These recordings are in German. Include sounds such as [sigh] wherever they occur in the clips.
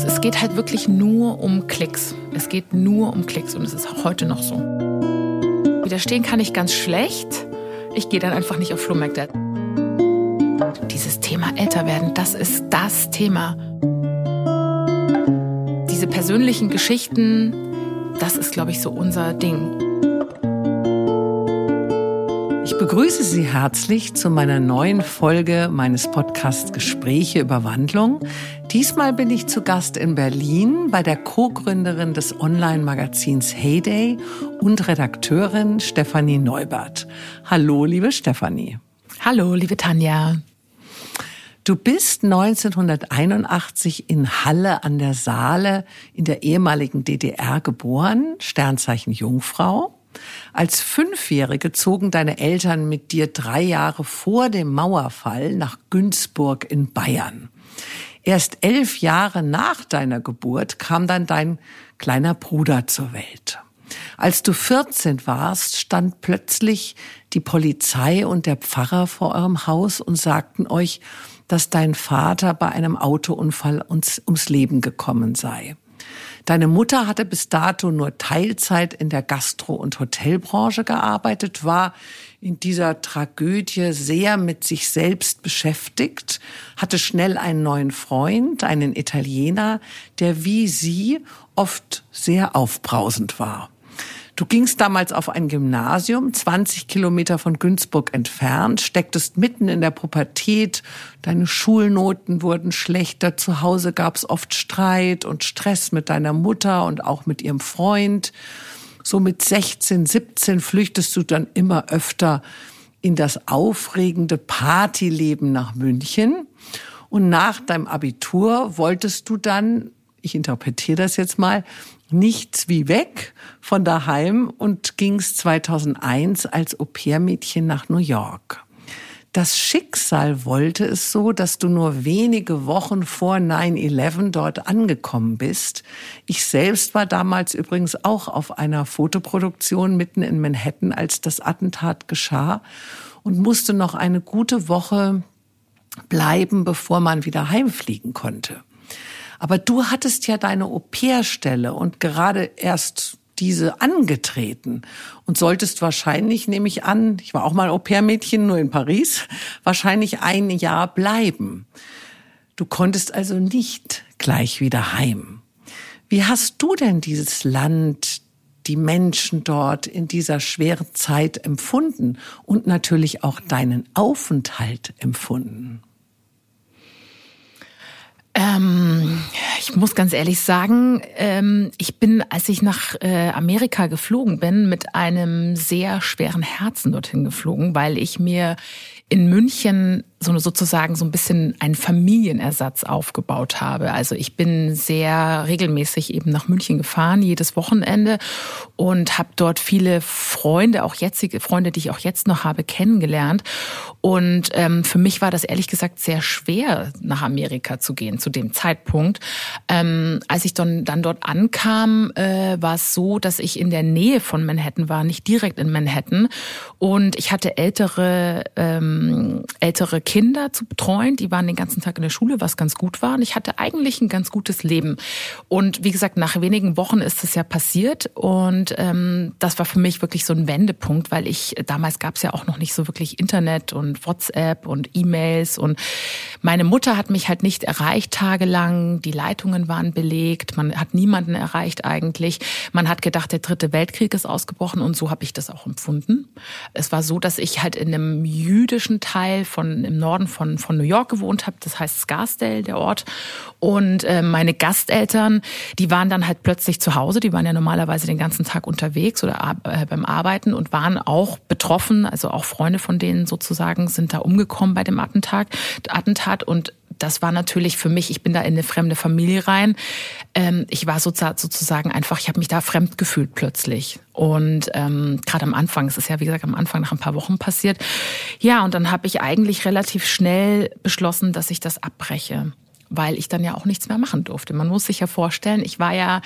Klicks. Es geht halt wirklich nur um Klicks. Es geht nur um Klicks und es ist auch heute noch so. Widerstehen kann ich ganz schlecht. Ich gehe dann einfach nicht auf Flohmärkte. Dieses Thema älter werden, das ist das Thema. Diese persönlichen Geschichten, das ist, glaube ich, so unser Ding. Ich begrüße Sie herzlich zu meiner neuen Folge meines Podcasts Gespräche über Wandlung. Diesmal bin ich zu Gast in Berlin bei der Co-Gründerin des Online-Magazins Heyday und Redakteurin Stefanie Neubert. Hallo, liebe Stefanie. Hallo, liebe Tanja. Du bist 1981 in Halle an der Saale in der ehemaligen DDR geboren, Sternzeichen Jungfrau. Als Fünfjährige zogen deine Eltern mit dir drei Jahre vor dem Mauerfall nach Günzburg in Bayern. Erst elf Jahre nach deiner Geburt kam dann dein kleiner Bruder zur Welt. Als du 14 warst, stand plötzlich die Polizei und der Pfarrer vor eurem Haus und sagten euch, dass dein Vater bei einem Autounfall ums Leben gekommen sei. Deine Mutter hatte bis dato nur Teilzeit in der Gastro- und Hotelbranche gearbeitet, war in dieser Tragödie sehr mit sich selbst beschäftigt, hatte schnell einen neuen Freund, einen Italiener, der wie sie oft sehr aufbrausend war. Du gingst damals auf ein Gymnasium, 20 Kilometer von Günzburg entfernt, stecktest mitten in der Pubertät, deine Schulnoten wurden schlechter, zu Hause gab's oft Streit und Stress mit deiner Mutter und auch mit ihrem Freund. So mit 16, 17 flüchtest du dann immer öfter in das aufregende Partyleben nach München. Und nach deinem Abitur wolltest du dann, ich interpretiere das jetzt mal, nichts wie weg von daheim und ging's 2001 als Au-pair-Mädchen nach New York. Das Schicksal wollte es so, dass du nur wenige Wochen vor 9-11 dort angekommen bist. Ich selbst war damals übrigens auch auf einer Fotoproduktion mitten in Manhattan, als das Attentat geschah und musste noch eine gute Woche bleiben, bevor man wieder heimfliegen konnte. Aber du hattest ja deine Au-pair-Stelle und gerade erst diese angetreten und solltest wahrscheinlich, nehme ich an, ich war auch mal Au-pair-Mädchen, nur in Paris, wahrscheinlich ein Jahr bleiben. Du konntest also nicht gleich wieder heim. Wie hast du denn dieses Land, die Menschen dort in dieser schweren Zeit empfunden und natürlich auch deinen Aufenthalt empfunden? Ähm, ich muss ganz ehrlich sagen, ähm, ich bin, als ich nach äh, Amerika geflogen bin, mit einem sehr schweren Herzen dorthin geflogen, weil ich mir in München so sozusagen so ein bisschen einen Familienersatz aufgebaut habe. Also ich bin sehr regelmäßig eben nach München gefahren, jedes Wochenende und habe dort viele Freunde, auch jetzige Freunde, die ich auch jetzt noch habe, kennengelernt. Und ähm, für mich war das ehrlich gesagt sehr schwer, nach Amerika zu gehen zu dem Zeitpunkt. Ähm, als ich dann, dann dort ankam, äh, war es so, dass ich in der Nähe von Manhattan war, nicht direkt in Manhattan. Und ich hatte ältere, ähm, ältere Kinder zu betreuen. Die waren den ganzen Tag in der Schule, was ganz gut war. Und ich hatte eigentlich ein ganz gutes Leben. Und wie gesagt, nach wenigen Wochen ist es ja passiert. Und ähm, das war für mich wirklich so ein Wendepunkt, weil ich damals gab es ja auch noch nicht so wirklich Internet und WhatsApp und E-Mails. Und meine Mutter hat mich halt nicht erreicht tagelang. Die Leitungen waren belegt. Man hat niemanden erreicht eigentlich. Man hat gedacht, der dritte Weltkrieg ist ausgebrochen. Und so habe ich das auch empfunden. Es war so, dass ich halt in einem jüdischen Teil von Norden von, von New York gewohnt habe. Das heißt Scarsdale, der Ort. Und äh, meine Gasteltern, die waren dann halt plötzlich zu Hause. Die waren ja normalerweise den ganzen Tag unterwegs oder äh, beim Arbeiten und waren auch betroffen. Also auch Freunde von denen sozusagen sind da umgekommen bei dem Attentat. Attentat und das war natürlich für mich, ich bin da in eine fremde Familie rein. Ähm, ich war sozusagen einfach, ich habe mich da fremd gefühlt plötzlich. Und ähm, gerade am Anfang, es ist ja wie gesagt am Anfang nach ein paar Wochen passiert. Ja, und dann habe ich eigentlich relativ schnell beschlossen, dass ich das abbreche weil ich dann ja auch nichts mehr machen durfte. Man muss sich ja vorstellen, ich war ja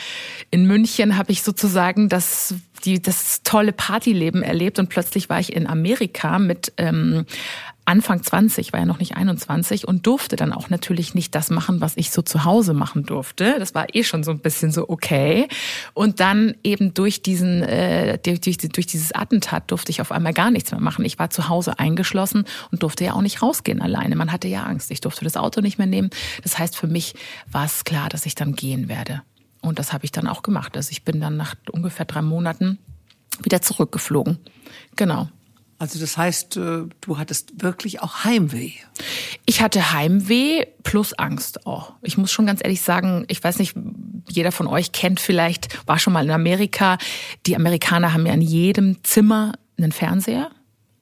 in München, habe ich sozusagen das die das tolle Partyleben erlebt und plötzlich war ich in Amerika mit ähm, Anfang 20, war ja noch nicht 21 und durfte dann auch natürlich nicht das machen, was ich so zu Hause machen durfte. Das war eh schon so ein bisschen so okay. Und dann eben durch diesen, äh, durch, durch dieses Attentat durfte ich auf einmal gar nichts mehr machen. Ich war zu Hause eingeschlossen und durfte ja auch nicht rausgehen alleine. Man hatte ja Angst. Ich durfte das Auto nicht mehr nehmen. Das heißt, für mich war es klar, dass ich dann gehen werde. Und das habe ich dann auch gemacht. Also ich bin dann nach ungefähr drei Monaten wieder zurückgeflogen. Genau. Also das heißt, äh, du hattest wirklich auch Heimweh. Ich hatte Heimweh plus Angst auch. Ich muss schon ganz ehrlich sagen, ich weiß nicht, jeder von euch kennt vielleicht, war schon mal in Amerika. Die Amerikaner haben ja in jedem Zimmer einen Fernseher.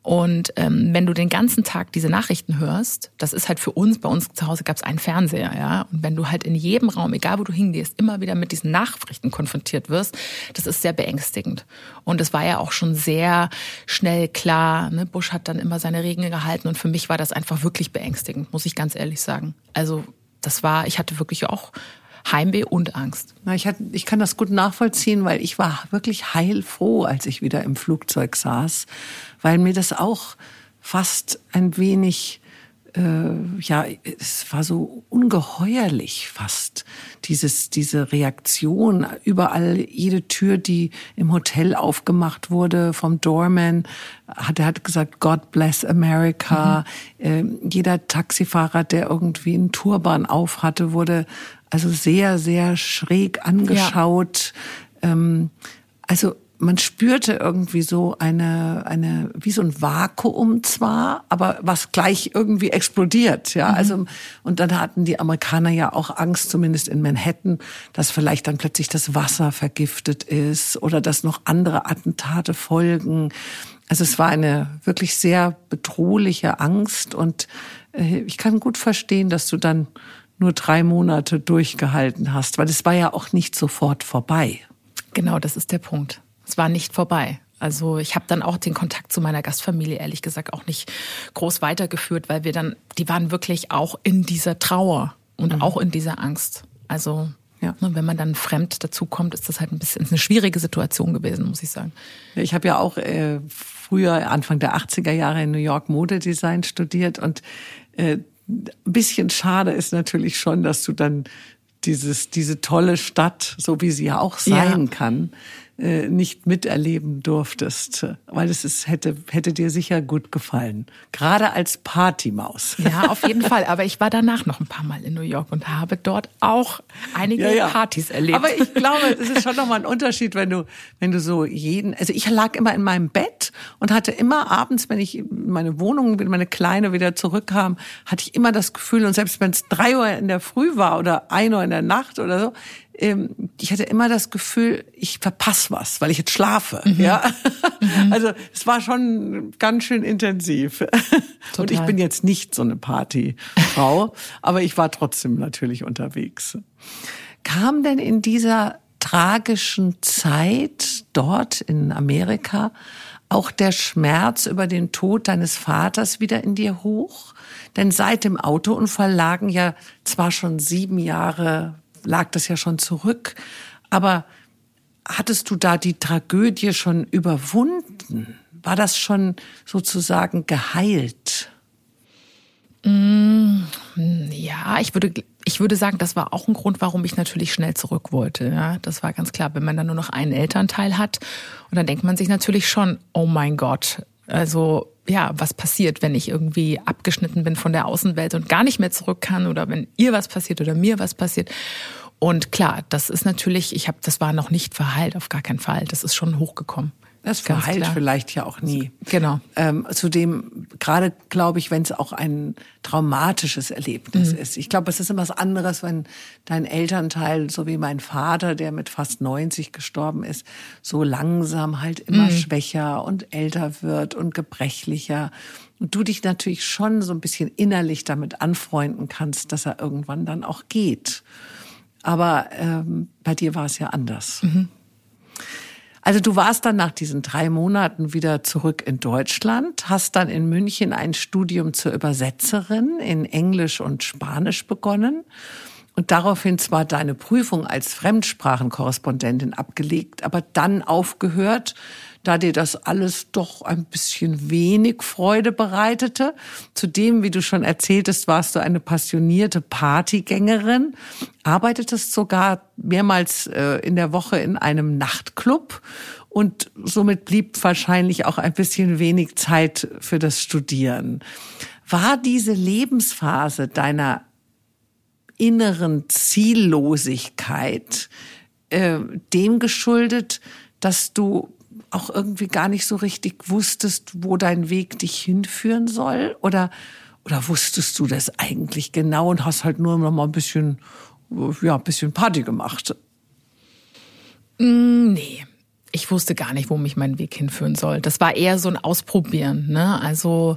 Und ähm, wenn du den ganzen Tag diese Nachrichten hörst, das ist halt für uns, bei uns zu Hause gab es einen Fernseher, ja. Und wenn du halt in jedem Raum, egal wo du hingehst, immer wieder mit diesen Nachrichten konfrontiert wirst, das ist sehr beängstigend. Und es war ja auch schon sehr schnell klar, ne? Bush hat dann immer seine Regeln gehalten und für mich war das einfach wirklich beängstigend, muss ich ganz ehrlich sagen. Also das war, ich hatte wirklich auch Heimweh und Angst. Na, ich, hatte, ich kann das gut nachvollziehen, weil ich war wirklich heilfroh, als ich wieder im Flugzeug saß, weil mir das auch fast ein wenig äh, ja, es war so ungeheuerlich fast, dieses, diese Reaktion. Überall, jede Tür, die im Hotel aufgemacht wurde vom Doorman, hat, er hat gesagt, God bless America. Mhm. Äh, jeder Taxifahrer, der irgendwie einen Turban auf hatte, wurde also sehr, sehr schräg angeschaut. Ja. Ähm, also man spürte irgendwie so eine, eine, wie so ein Vakuum zwar, aber was gleich irgendwie explodiert, ja. Mhm. Also, und dann hatten die Amerikaner ja auch Angst, zumindest in Manhattan, dass vielleicht dann plötzlich das Wasser vergiftet ist oder dass noch andere Attentate folgen. Also es war eine wirklich sehr bedrohliche Angst und äh, ich kann gut verstehen, dass du dann nur drei Monate durchgehalten hast, weil es war ja auch nicht sofort vorbei. Genau, das ist der Punkt. Es war nicht vorbei. Also ich habe dann auch den Kontakt zu meiner Gastfamilie ehrlich gesagt auch nicht groß weitergeführt, weil wir dann, die waren wirklich auch in dieser Trauer und mhm. auch in dieser Angst. Also ja. Ne, wenn man dann fremd dazukommt, ist das halt ein bisschen eine schwierige Situation gewesen, muss ich sagen. Ich habe ja auch äh, früher, Anfang der 80er Jahre in New York Modedesign studiert und äh, ein bisschen schade ist natürlich schon, dass du dann dieses, diese tolle Stadt, so wie sie ja auch sein ja. kann, äh, nicht miterleben durftest, weil es ist, hätte, hätte dir sicher gut gefallen. Gerade als Partymaus. Ja, auf jeden Fall. Aber ich war danach noch ein paar Mal in New York und habe dort auch einige ja, ja. Partys erlebt. Aber ich glaube, es ist schon nochmal ein Unterschied, wenn du, wenn du so jeden, also ich lag immer in meinem Bett und hatte immer abends, wenn ich in meine Wohnung, wenn meine Kleine wieder zurückkam, hatte ich immer das Gefühl, und selbst wenn es drei Uhr in der Früh war oder ein Uhr in der Nacht oder so, ähm, ich hatte immer das Gefühl, ich verpasse was, weil ich jetzt schlafe. Mhm. Ja, mhm. also es war schon ganz schön intensiv. Total. Und ich bin jetzt nicht so eine Partyfrau, [laughs] aber ich war trotzdem natürlich unterwegs. Kam denn in dieser tragischen Zeit dort in Amerika auch der Schmerz über den Tod deines Vaters wieder in dir hoch? Denn seit dem Autounfall lagen ja zwar schon sieben Jahre lag das ja schon zurück. Aber hattest du da die Tragödie schon überwunden? War das schon sozusagen geheilt? Mm, ja, ich würde, ich würde sagen, das war auch ein Grund, warum ich natürlich schnell zurück wollte. Ja, das war ganz klar, wenn man dann nur noch einen Elternteil hat. Und dann denkt man sich natürlich schon, oh mein Gott, also ja, was passiert, wenn ich irgendwie abgeschnitten bin von der Außenwelt und gar nicht mehr zurück kann oder wenn ihr was passiert oder mir was passiert. Und klar, das ist natürlich, ich habe, das war noch nicht verheilt, auf gar keinen Fall. Das ist schon hochgekommen. Das verheilt vielleicht ja auch nie. Genau. Ähm, zudem, gerade glaube ich, wenn es auch ein traumatisches Erlebnis mhm. ist. Ich glaube, es ist immer was anderes, wenn dein Elternteil, so wie mein Vater, der mit fast 90 gestorben ist, so langsam halt immer mhm. schwächer und älter wird und gebrechlicher. Und du dich natürlich schon so ein bisschen innerlich damit anfreunden kannst, dass er irgendwann dann auch geht. Aber ähm, bei dir war es ja anders. Mhm. Also du warst dann nach diesen drei Monaten wieder zurück in Deutschland, hast dann in München ein Studium zur Übersetzerin in Englisch und Spanisch begonnen. Und daraufhin zwar deine Prüfung als Fremdsprachenkorrespondentin abgelegt, aber dann aufgehört da dir das alles doch ein bisschen wenig Freude bereitete. Zudem, wie du schon erzähltest, warst du eine passionierte Partygängerin, arbeitetest sogar mehrmals äh, in der Woche in einem Nachtclub und somit blieb wahrscheinlich auch ein bisschen wenig Zeit für das Studieren. War diese Lebensphase deiner inneren Ziellosigkeit äh, dem geschuldet, dass du auch irgendwie gar nicht so richtig wusstest, wo dein Weg dich hinführen soll? Oder, oder wusstest du das eigentlich genau und hast halt nur noch mal ein bisschen, ja, ein bisschen Party gemacht? Mm, nee. Ich wusste gar nicht, wo mich mein Weg hinführen soll. Das war eher so ein Ausprobieren. Ne? Also,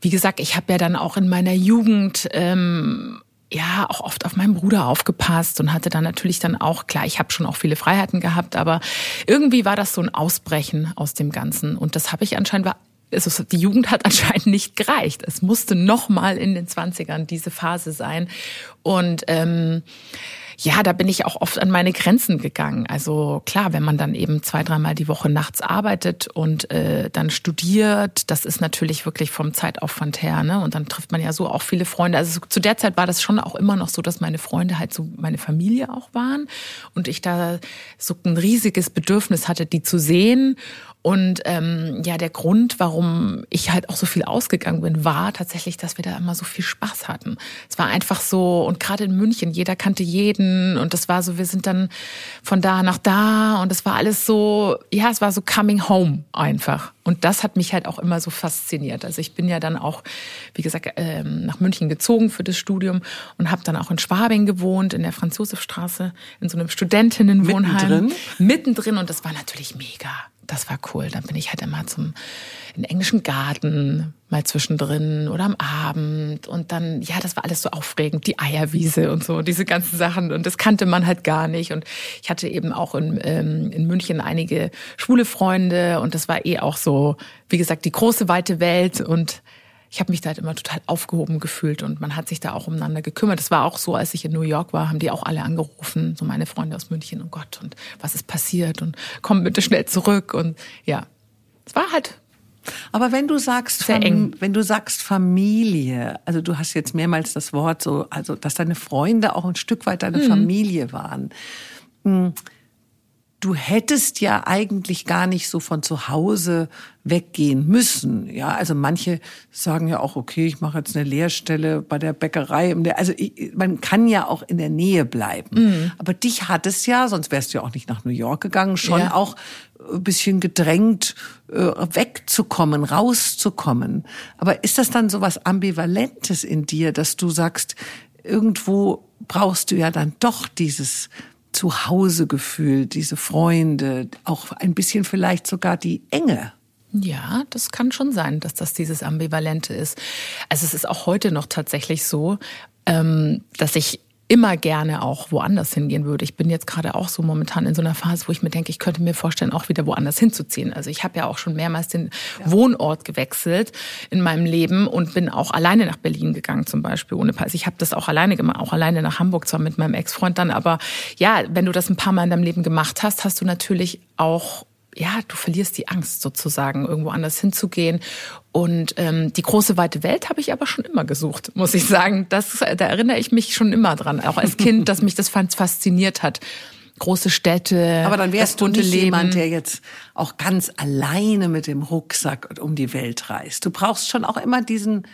wie gesagt, ich habe ja dann auch in meiner Jugend ähm, ja auch oft auf meinen Bruder aufgepasst und hatte dann natürlich dann auch, klar, ich habe schon auch viele Freiheiten gehabt, aber irgendwie war das so ein Ausbrechen aus dem Ganzen. Und das habe ich anscheinend also die Jugend hat [laughs] anscheinend nicht gereicht. Es musste noch mal in den Zwanzigern diese Phase sein. Und ähm, ja, da bin ich auch oft an meine Grenzen gegangen. Also klar, wenn man dann eben zwei, dreimal die Woche nachts arbeitet und äh, dann studiert, das ist natürlich wirklich vom Zeitaufwand her. Ne? Und dann trifft man ja so auch viele Freunde. Also zu der Zeit war das schon auch immer noch so, dass meine Freunde halt so meine Familie auch waren und ich da so ein riesiges Bedürfnis hatte, die zu sehen und ähm, ja, der Grund, warum ich halt auch so viel ausgegangen bin, war tatsächlich, dass wir da immer so viel Spaß hatten. Es war einfach so, und gerade in München, jeder kannte jeden und das war so, wir sind dann von da nach da und es war alles so, ja, es war so coming home einfach. Und das hat mich halt auch immer so fasziniert. Also ich bin ja dann auch, wie gesagt, ähm, nach München gezogen für das Studium und habe dann auch in Schwabing gewohnt, in der Franz-Josef-Straße, in so einem Studentinnenwohnheim. Mittendrin? Mittendrin und das war natürlich mega das war cool. Dann bin ich halt immer zum in englischen Garten mal zwischendrin oder am Abend. Und dann ja, das war alles so aufregend, die Eierwiese und so, diese ganzen Sachen. Und das kannte man halt gar nicht. Und ich hatte eben auch in, ähm, in München einige schwule Freunde. Und das war eh auch so, wie gesagt, die große weite Welt. Und ich habe mich da halt immer total aufgehoben gefühlt und man hat sich da auch umeinander gekümmert. Das war auch so, als ich in New York war, haben die auch alle angerufen, so meine Freunde aus München, oh Gott, und was ist passiert und komm bitte schnell zurück und ja, es war halt aber wenn du sagst, wenn du sagst Familie, also du hast jetzt mehrmals das Wort so, also dass deine Freunde auch ein Stück weit deine mhm. Familie waren. Du hättest ja eigentlich gar nicht so von zu Hause weggehen müssen. Ja, also manche sagen ja auch, okay, ich mache jetzt eine Lehrstelle bei der Bäckerei. Also man kann ja auch in der Nähe bleiben. Mhm. Aber dich hat es ja, sonst wärst du ja auch nicht nach New York gegangen, schon ja. auch ein bisschen gedrängt, äh, wegzukommen, rauszukommen. Aber ist das dann so was Ambivalentes in dir, dass du sagst, irgendwo brauchst du ja dann doch dieses Zuhausegefühl, diese Freunde, auch ein bisschen vielleicht sogar die Enge. Ja, das kann schon sein, dass das dieses Ambivalente ist. Also es ist auch heute noch tatsächlich so, ähm, dass ich immer gerne auch woanders hingehen würde. Ich bin jetzt gerade auch so momentan in so einer Phase, wo ich mir denke, ich könnte mir vorstellen, auch wieder woanders hinzuziehen. Also ich habe ja auch schon mehrmals den ja. Wohnort gewechselt in meinem Leben und bin auch alleine nach Berlin gegangen zum Beispiel ohne Pass. Ich habe das auch alleine gemacht, auch alleine nach Hamburg zwar mit meinem Ex-Freund dann, aber ja, wenn du das ein paar Mal in deinem Leben gemacht hast, hast du natürlich auch ja, du verlierst die Angst sozusagen, irgendwo anders hinzugehen. Und ähm, die große weite Welt habe ich aber schon immer gesucht, muss ich sagen. Das, da erinnere ich mich schon immer dran, auch als Kind, [laughs] dass mich das fasziniert hat. Große Städte. Aber dann wärst du nicht Leben. jemand, der jetzt auch ganz alleine mit dem Rucksack um die Welt reist. Du brauchst schon auch immer diesen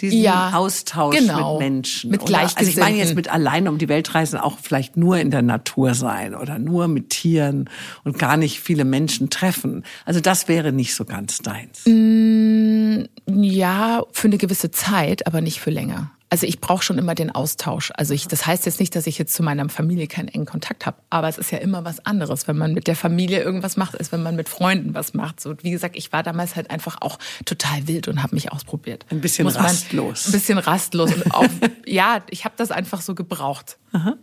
diesen ja, Austausch genau. mit Menschen. Mit Gleichgesinnten. Also ich meine jetzt mit allein um die Welt reisen auch vielleicht nur in der Natur sein oder nur mit Tieren und gar nicht viele Menschen treffen. Also das wäre nicht so ganz deins. Mm, ja, für eine gewisse Zeit, aber nicht für länger. Also ich brauche schon immer den Austausch. Also ich, das heißt jetzt nicht, dass ich jetzt zu meiner Familie keinen engen Kontakt habe, aber es ist ja immer was anderes, wenn man mit der Familie irgendwas macht, als wenn man mit Freunden was macht. So wie gesagt, ich war damals halt einfach auch total wild und habe mich ausprobiert. Ein bisschen Muss rastlos. ein bisschen rastlos und auch [laughs] ja, ich habe das einfach so gebraucht. Aha.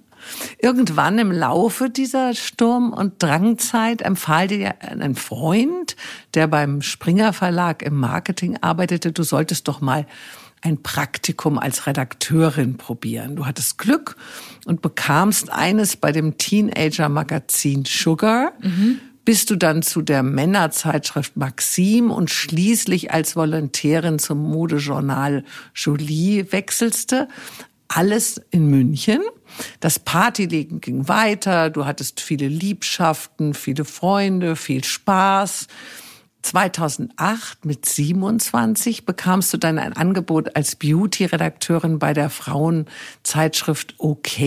Irgendwann im Laufe dieser Sturm- und Drangzeit empfahl dir ein Freund, der beim Springer Verlag im Marketing arbeitete, du solltest doch mal ein Praktikum als Redakteurin probieren. Du hattest Glück und bekamst eines bei dem Teenager-Magazin Sugar. Mhm. bis du dann zu der Männerzeitschrift Maxim und schließlich als Volontärin zum Modejournal Jolie wechselste. Alles in München. Das Partylegen ging weiter, du hattest viele Liebschaften, viele Freunde, viel Spaß. 2008 mit 27 bekamst du dann ein Angebot als Beauty-Redakteurin bei der Frauenzeitschrift OK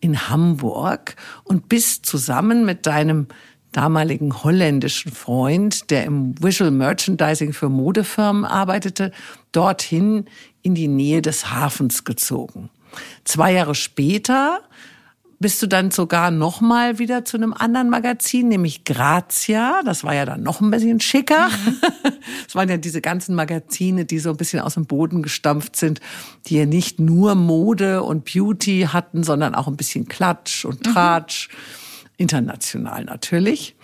in Hamburg und bist zusammen mit deinem damaligen holländischen Freund, der im Visual Merchandising für Modefirmen arbeitete, dorthin in die Nähe des Hafens gezogen. Zwei Jahre später bist du dann sogar noch mal wieder zu einem anderen Magazin, nämlich Grazia. Das war ja dann noch ein bisschen schicker. Mhm. [laughs] Das waren ja diese ganzen Magazine, die so ein bisschen aus dem Boden gestampft sind, die ja nicht nur Mode und Beauty hatten, sondern auch ein bisschen Klatsch und mhm. Tratsch. Mhm. International natürlich.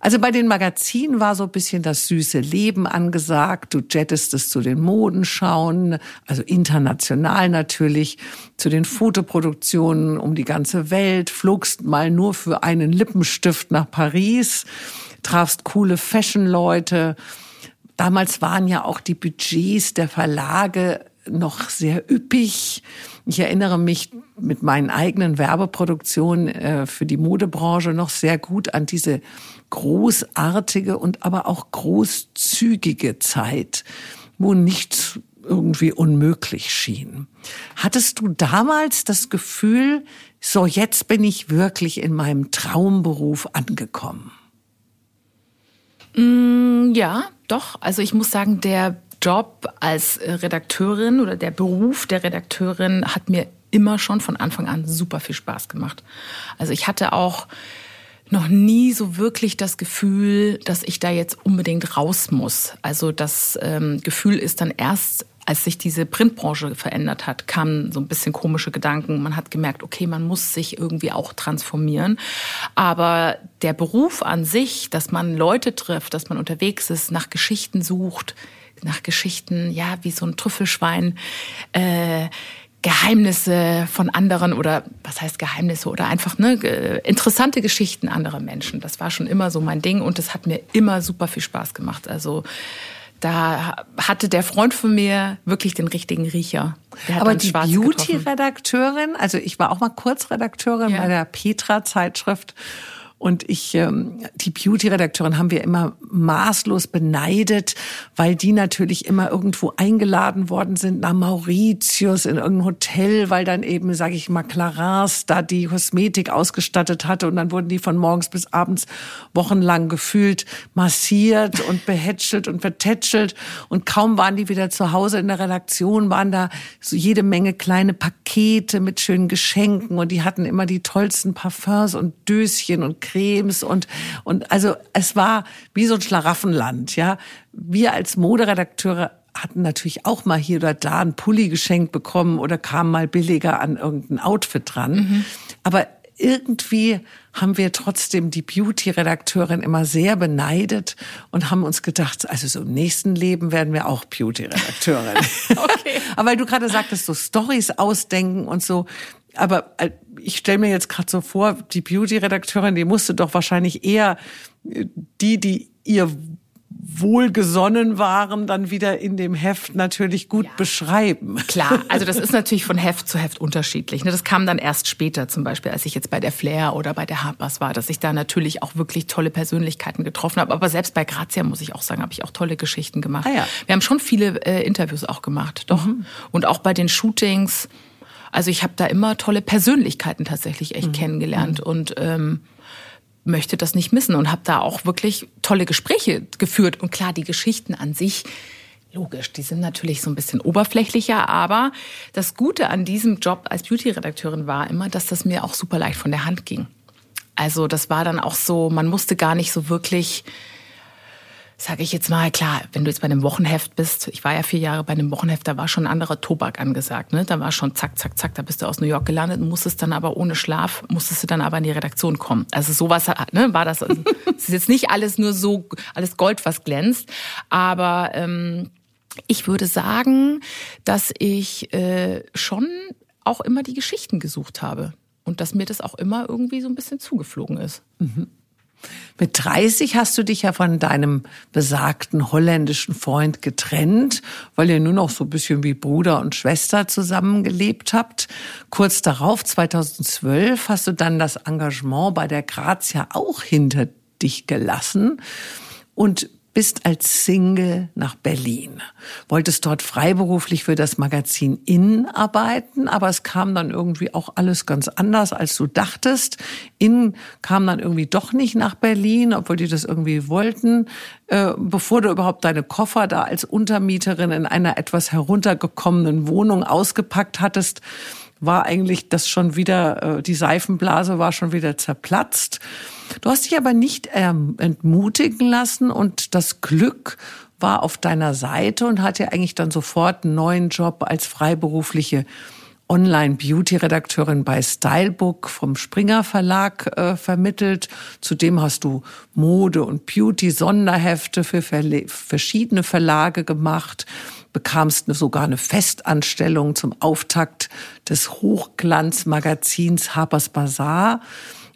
Also bei den Magazinen war so ein bisschen das süße Leben angesagt. Du jettest es zu den Modenschauen, also international natürlich, zu den Fotoproduktionen um die ganze Welt, flogst mal nur für einen Lippenstift nach Paris, trafst coole Fashion-Leute. Damals waren ja auch die Budgets der Verlage noch sehr üppig. Ich erinnere mich mit meinen eigenen Werbeproduktionen äh, für die Modebranche noch sehr gut an diese großartige und aber auch großzügige Zeit, wo nichts irgendwie unmöglich schien. Hattest du damals das Gefühl, so jetzt bin ich wirklich in meinem Traumberuf angekommen? Mm, ja, doch. Also ich muss sagen, der Job als Redakteurin oder der Beruf der Redakteurin hat mir immer schon von Anfang an super viel Spaß gemacht. Also ich hatte auch noch nie so wirklich das Gefühl, dass ich da jetzt unbedingt raus muss. Also das ähm, Gefühl ist dann erst, als sich diese Printbranche verändert hat, kamen so ein bisschen komische Gedanken. Man hat gemerkt, okay, man muss sich irgendwie auch transformieren. Aber der Beruf an sich, dass man Leute trifft, dass man unterwegs ist, nach Geschichten sucht, nach Geschichten, ja, wie so ein Trüffelschwein, äh, Geheimnisse von anderen oder was heißt Geheimnisse oder einfach ne, interessante Geschichten anderer Menschen. Das war schon immer so mein Ding und das hat mir immer super viel Spaß gemacht. Also da hatte der Freund von mir wirklich den richtigen Riecher. Aber die Beauty-Redakteurin, also ich war auch mal Kurzredakteurin ja. bei der Petra-Zeitschrift und ich, ähm, die Beauty-Redakteurin haben wir immer maßlos beneidet, weil die natürlich immer irgendwo eingeladen worden sind nach Mauritius in irgendein Hotel, weil dann eben, sage ich mal, Clarins da die Kosmetik ausgestattet hatte und dann wurden die von morgens bis abends wochenlang gefühlt massiert und behätschelt und vertätschelt. Und kaum waren die wieder zu Hause in der Redaktion, waren da so jede Menge kleine Pakete mit schönen Geschenken. Und die hatten immer die tollsten Parfums und Döschen und Cremes und, und also es war wie so ein Schlaraffenland, ja. Wir als Moderedakteure hatten natürlich auch mal hier oder da einen Pulli geschenkt bekommen oder kamen mal billiger an irgendein Outfit dran. Mhm. Aber irgendwie haben wir trotzdem die Beauty-Redakteurin immer sehr beneidet und haben uns gedacht, also so im nächsten Leben werden wir auch Beauty-Redakteurin. [laughs] okay. Aber weil du gerade sagtest, so Stories ausdenken und so, aber äh, ich stelle mir jetzt gerade so vor, die Beauty-Redakteurin, die musste doch wahrscheinlich eher äh, die, die ihr wohlgesonnen waren, dann wieder in dem Heft natürlich gut ja. beschreiben. Klar, [laughs] also das ist natürlich von Heft zu Heft unterschiedlich. Ne? Das kam dann erst später, zum Beispiel, als ich jetzt bei der Flair oder bei der Harpers war, dass ich da natürlich auch wirklich tolle Persönlichkeiten getroffen habe. Aber selbst bei Grazia, muss ich auch sagen, habe ich auch tolle Geschichten gemacht. Ah ja. Wir haben schon viele äh, Interviews auch gemacht, doch. Mhm. Und auch bei den Shootings also ich habe da immer tolle Persönlichkeiten tatsächlich echt mhm. kennengelernt mhm. und ähm, möchte das nicht missen und habe da auch wirklich tolle Gespräche geführt. Und klar, die Geschichten an sich, logisch, die sind natürlich so ein bisschen oberflächlicher, aber das Gute an diesem Job als Beauty-Redakteurin war immer, dass das mir auch super leicht von der Hand ging. Also das war dann auch so, man musste gar nicht so wirklich sage ich jetzt mal, klar, wenn du jetzt bei einem Wochenheft bist, ich war ja vier Jahre bei einem Wochenheft, da war schon ein anderer Tobak angesagt. Ne? Da war schon zack, zack, zack, da bist du aus New York gelandet und musstest dann aber ohne Schlaf, musstest du dann aber in die Redaktion kommen. Also sowas ne, war das. Also, [laughs] es ist jetzt nicht alles nur so, alles Gold, was glänzt, aber ähm, ich würde sagen, dass ich äh, schon auch immer die Geschichten gesucht habe und dass mir das auch immer irgendwie so ein bisschen zugeflogen ist. Mhm. Mit 30 hast du dich ja von deinem besagten holländischen Freund getrennt, weil ihr nur noch so ein bisschen wie Bruder und Schwester zusammengelebt habt. Kurz darauf, 2012, hast du dann das Engagement bei der Grazia auch hinter dich gelassen und bist als Single nach Berlin. Wolltest dort freiberuflich für das Magazin In arbeiten, aber es kam dann irgendwie auch alles ganz anders, als du dachtest. In kam dann irgendwie doch nicht nach Berlin, obwohl die das irgendwie wollten. Äh, bevor du überhaupt deine Koffer da als Untermieterin in einer etwas heruntergekommenen Wohnung ausgepackt hattest, war eigentlich das schon wieder, äh, die Seifenblase war schon wieder zerplatzt. Du hast dich aber nicht ähm, entmutigen lassen und das Glück war auf deiner Seite und hat dir eigentlich dann sofort einen neuen Job als freiberufliche Online-Beauty-Redakteurin bei Stylebook vom Springer Verlag äh, vermittelt. Zudem hast du Mode- und Beauty-Sonderhefte für verschiedene Verlage gemacht, bekamst sogar eine Festanstellung zum Auftakt des Hochglanzmagazins Harper's Bazaar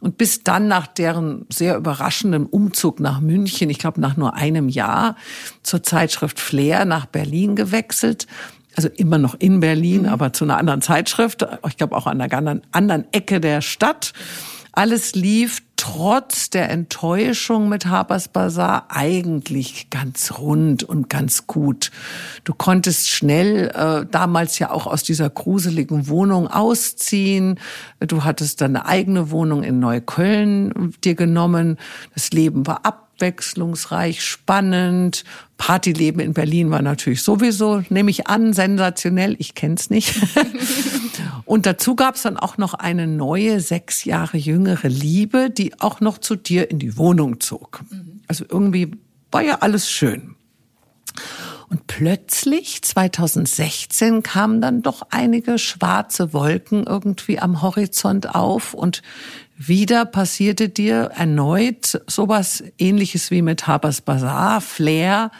und bist dann nach deren sehr überraschenden Umzug nach München, ich glaube nach nur einem Jahr, zur Zeitschrift Flair nach Berlin gewechselt. Also immer noch in Berlin, mhm. aber zu einer anderen Zeitschrift. Ich glaube auch an einer anderen Ecke der Stadt. Alles lief trotz der Enttäuschung mit Harper's Bazaar eigentlich ganz rund und ganz gut. Du konntest schnell äh, damals ja auch aus dieser gruseligen Wohnung ausziehen. Du hattest deine eigene Wohnung in Neukölln dir genommen. Das Leben war abwechslungsreich, spannend. Partyleben in Berlin war natürlich sowieso, nehme ich an, sensationell. Ich kenn's nicht. [laughs] Und dazu gab es dann auch noch eine neue, sechs Jahre jüngere Liebe, die auch noch zu dir in die Wohnung zog. Also irgendwie war ja alles schön. Und plötzlich, 2016, kamen dann doch einige schwarze Wolken irgendwie am Horizont auf und wieder passierte dir erneut sowas ähnliches wie mit Habers Bazaar, Flair,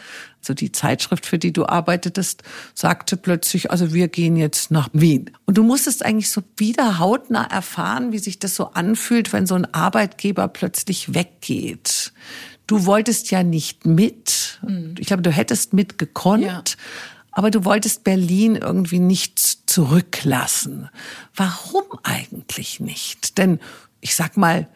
also die Zeitschrift, für die du arbeitetest, sagte plötzlich, also wir gehen jetzt nach Wien. Und du musstest eigentlich so wieder hautnah erfahren, wie sich das so anfühlt, wenn so ein Arbeitgeber plötzlich weggeht. Du wolltest ja nicht mit. Mhm. Ich glaube, du hättest mitgekonnt. Ja. Aber du wolltest Berlin irgendwie nicht zurücklassen. Warum eigentlich nicht? Denn ich sag mal,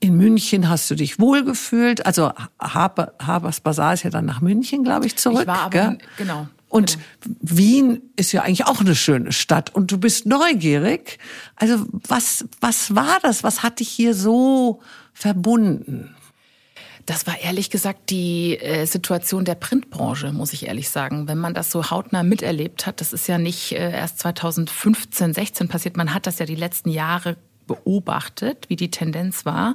in München hast du dich wohlgefühlt. Also Haber, Habers Basar ist ja dann nach München, glaube ich, zurück. Ich war aber, genau. Und genau. Wien ist ja eigentlich auch eine schöne Stadt und du bist neugierig. Also was, was war das? Was hat dich hier so verbunden? Das war ehrlich gesagt die äh, Situation der Printbranche, muss ich ehrlich sagen. Wenn man das so hautnah miterlebt hat, das ist ja nicht äh, erst 2015, 16 passiert, man hat das ja die letzten Jahre beobachtet, wie die Tendenz war.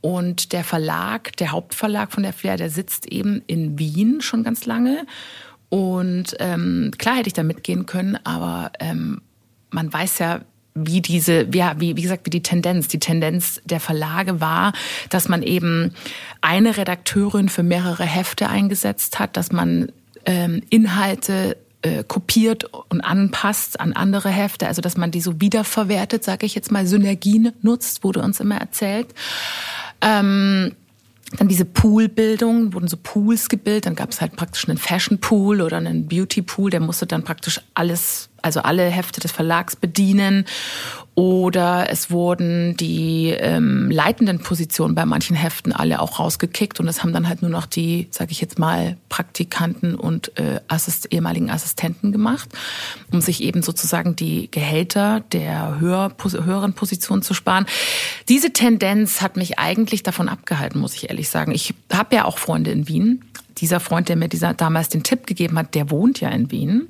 Und der Verlag, der Hauptverlag von der Flair, der sitzt eben in Wien schon ganz lange. Und ähm, klar hätte ich da mitgehen können, aber ähm, man weiß ja, wie diese, ja, wie, wie gesagt, wie die Tendenz. Die Tendenz der Verlage war, dass man eben eine Redakteurin für mehrere Hefte eingesetzt hat, dass man ähm, Inhalte äh, kopiert und anpasst an andere Hefte, also dass man die so wiederverwertet, sage ich jetzt mal, Synergien nutzt, wurde uns immer erzählt. Ähm, dann diese Poolbildung, wurden so Pools gebildet, dann gab es halt praktisch einen Fashion Pool oder einen Beauty Pool, der musste dann praktisch alles also alle Hefte des Verlags bedienen. Oder es wurden die ähm, leitenden Positionen bei manchen Heften alle auch rausgekickt und es haben dann halt nur noch die, sage ich jetzt mal, Praktikanten und äh, Assist ehemaligen Assistenten gemacht, um sich eben sozusagen die Gehälter der höher, höheren Positionen zu sparen. Diese Tendenz hat mich eigentlich davon abgehalten, muss ich ehrlich sagen. Ich habe ja auch Freunde in Wien. Dieser Freund, der mir dieser, damals den Tipp gegeben hat, der wohnt ja in Wien.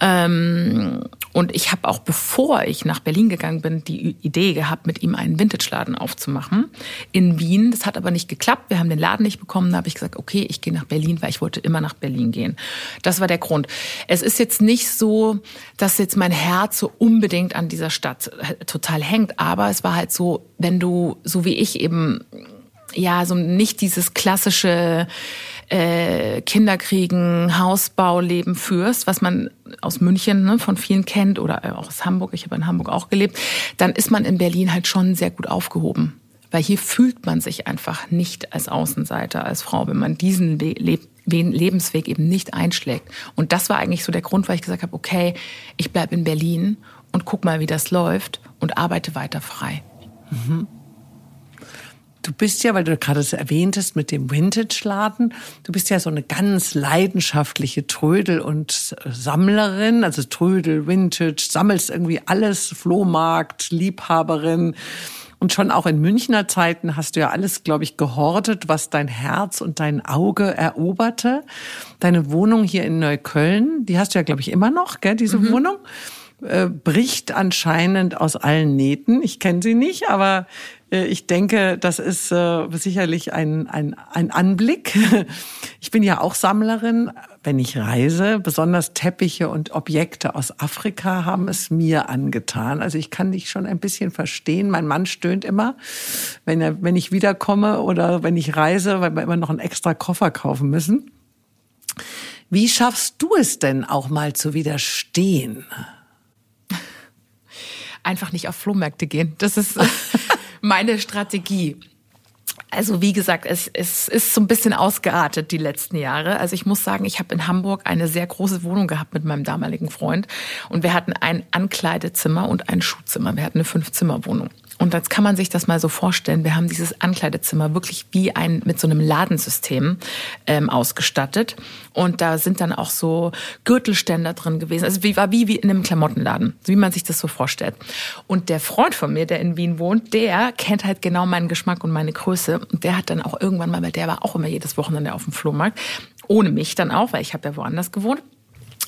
Ähm, und ich habe auch, bevor ich nach Berlin gegangen bin, die Idee gehabt, mit ihm einen Vintage-Laden aufzumachen in Wien. Das hat aber nicht geklappt. Wir haben den Laden nicht bekommen. Da habe ich gesagt, okay, ich gehe nach Berlin, weil ich wollte immer nach Berlin gehen. Das war der Grund. Es ist jetzt nicht so, dass jetzt mein Herz so unbedingt an dieser Stadt äh, total hängt, aber es war halt so, wenn du, so wie ich eben, ja, so nicht dieses klassische äh, Kinderkriegen, Hausbauleben führst, was man aus München ne, von vielen kennt oder auch aus Hamburg, ich habe in Hamburg auch gelebt, dann ist man in Berlin halt schon sehr gut aufgehoben. Weil hier fühlt man sich einfach nicht als Außenseiter, als Frau, wenn man diesen Le Lebensweg eben nicht einschlägt. Und das war eigentlich so der Grund, weil ich gesagt habe, okay, ich bleibe in Berlin und guck mal, wie das läuft und arbeite weiter frei. Mhm. Du bist ja, weil du gerade es erwähntest mit dem Vintage-Laden, du bist ja so eine ganz leidenschaftliche Trödel- und Sammlerin, also Trödel, Vintage, sammelst irgendwie alles, Flohmarkt, Liebhaberin. Und schon auch in Münchner Zeiten hast du ja alles, glaube ich, gehortet, was dein Herz und dein Auge eroberte. Deine Wohnung hier in Neukölln, die hast du ja, glaube ich, immer noch, gell, diese mhm. Wohnung äh, bricht anscheinend aus allen Nähten. Ich kenne sie nicht, aber äh, ich denke, das ist äh, sicherlich ein, ein, ein Anblick. [laughs] Ich bin ja auch Sammlerin, wenn ich reise. Besonders Teppiche und Objekte aus Afrika haben es mir angetan. Also ich kann dich schon ein bisschen verstehen. Mein Mann stöhnt immer, wenn, er, wenn ich wiederkomme oder wenn ich reise, weil wir immer noch einen extra Koffer kaufen müssen. Wie schaffst du es denn auch mal zu widerstehen? Einfach nicht auf Flohmärkte gehen. Das ist [laughs] meine Strategie. Also wie gesagt, es, es ist so ein bisschen ausgeartet die letzten Jahre. Also ich muss sagen, ich habe in Hamburg eine sehr große Wohnung gehabt mit meinem damaligen Freund und wir hatten ein Ankleidezimmer und ein Schuhzimmer. Wir hatten eine Fünf-Zimmer-Wohnung. Und jetzt kann man sich das mal so vorstellen. Wir haben dieses Ankleidezimmer wirklich wie ein mit so einem Ladensystem ähm, ausgestattet. Und da sind dann auch so Gürtelständer drin gewesen. Also wie war wie, wie in einem Klamottenladen, wie man sich das so vorstellt. Und der Freund von mir, der in Wien wohnt, der kennt halt genau meinen Geschmack und meine Größe. Und der hat dann auch irgendwann mal, weil der war auch immer jedes Wochenende auf dem Flohmarkt, ohne mich dann auch, weil ich habe ja woanders gewohnt.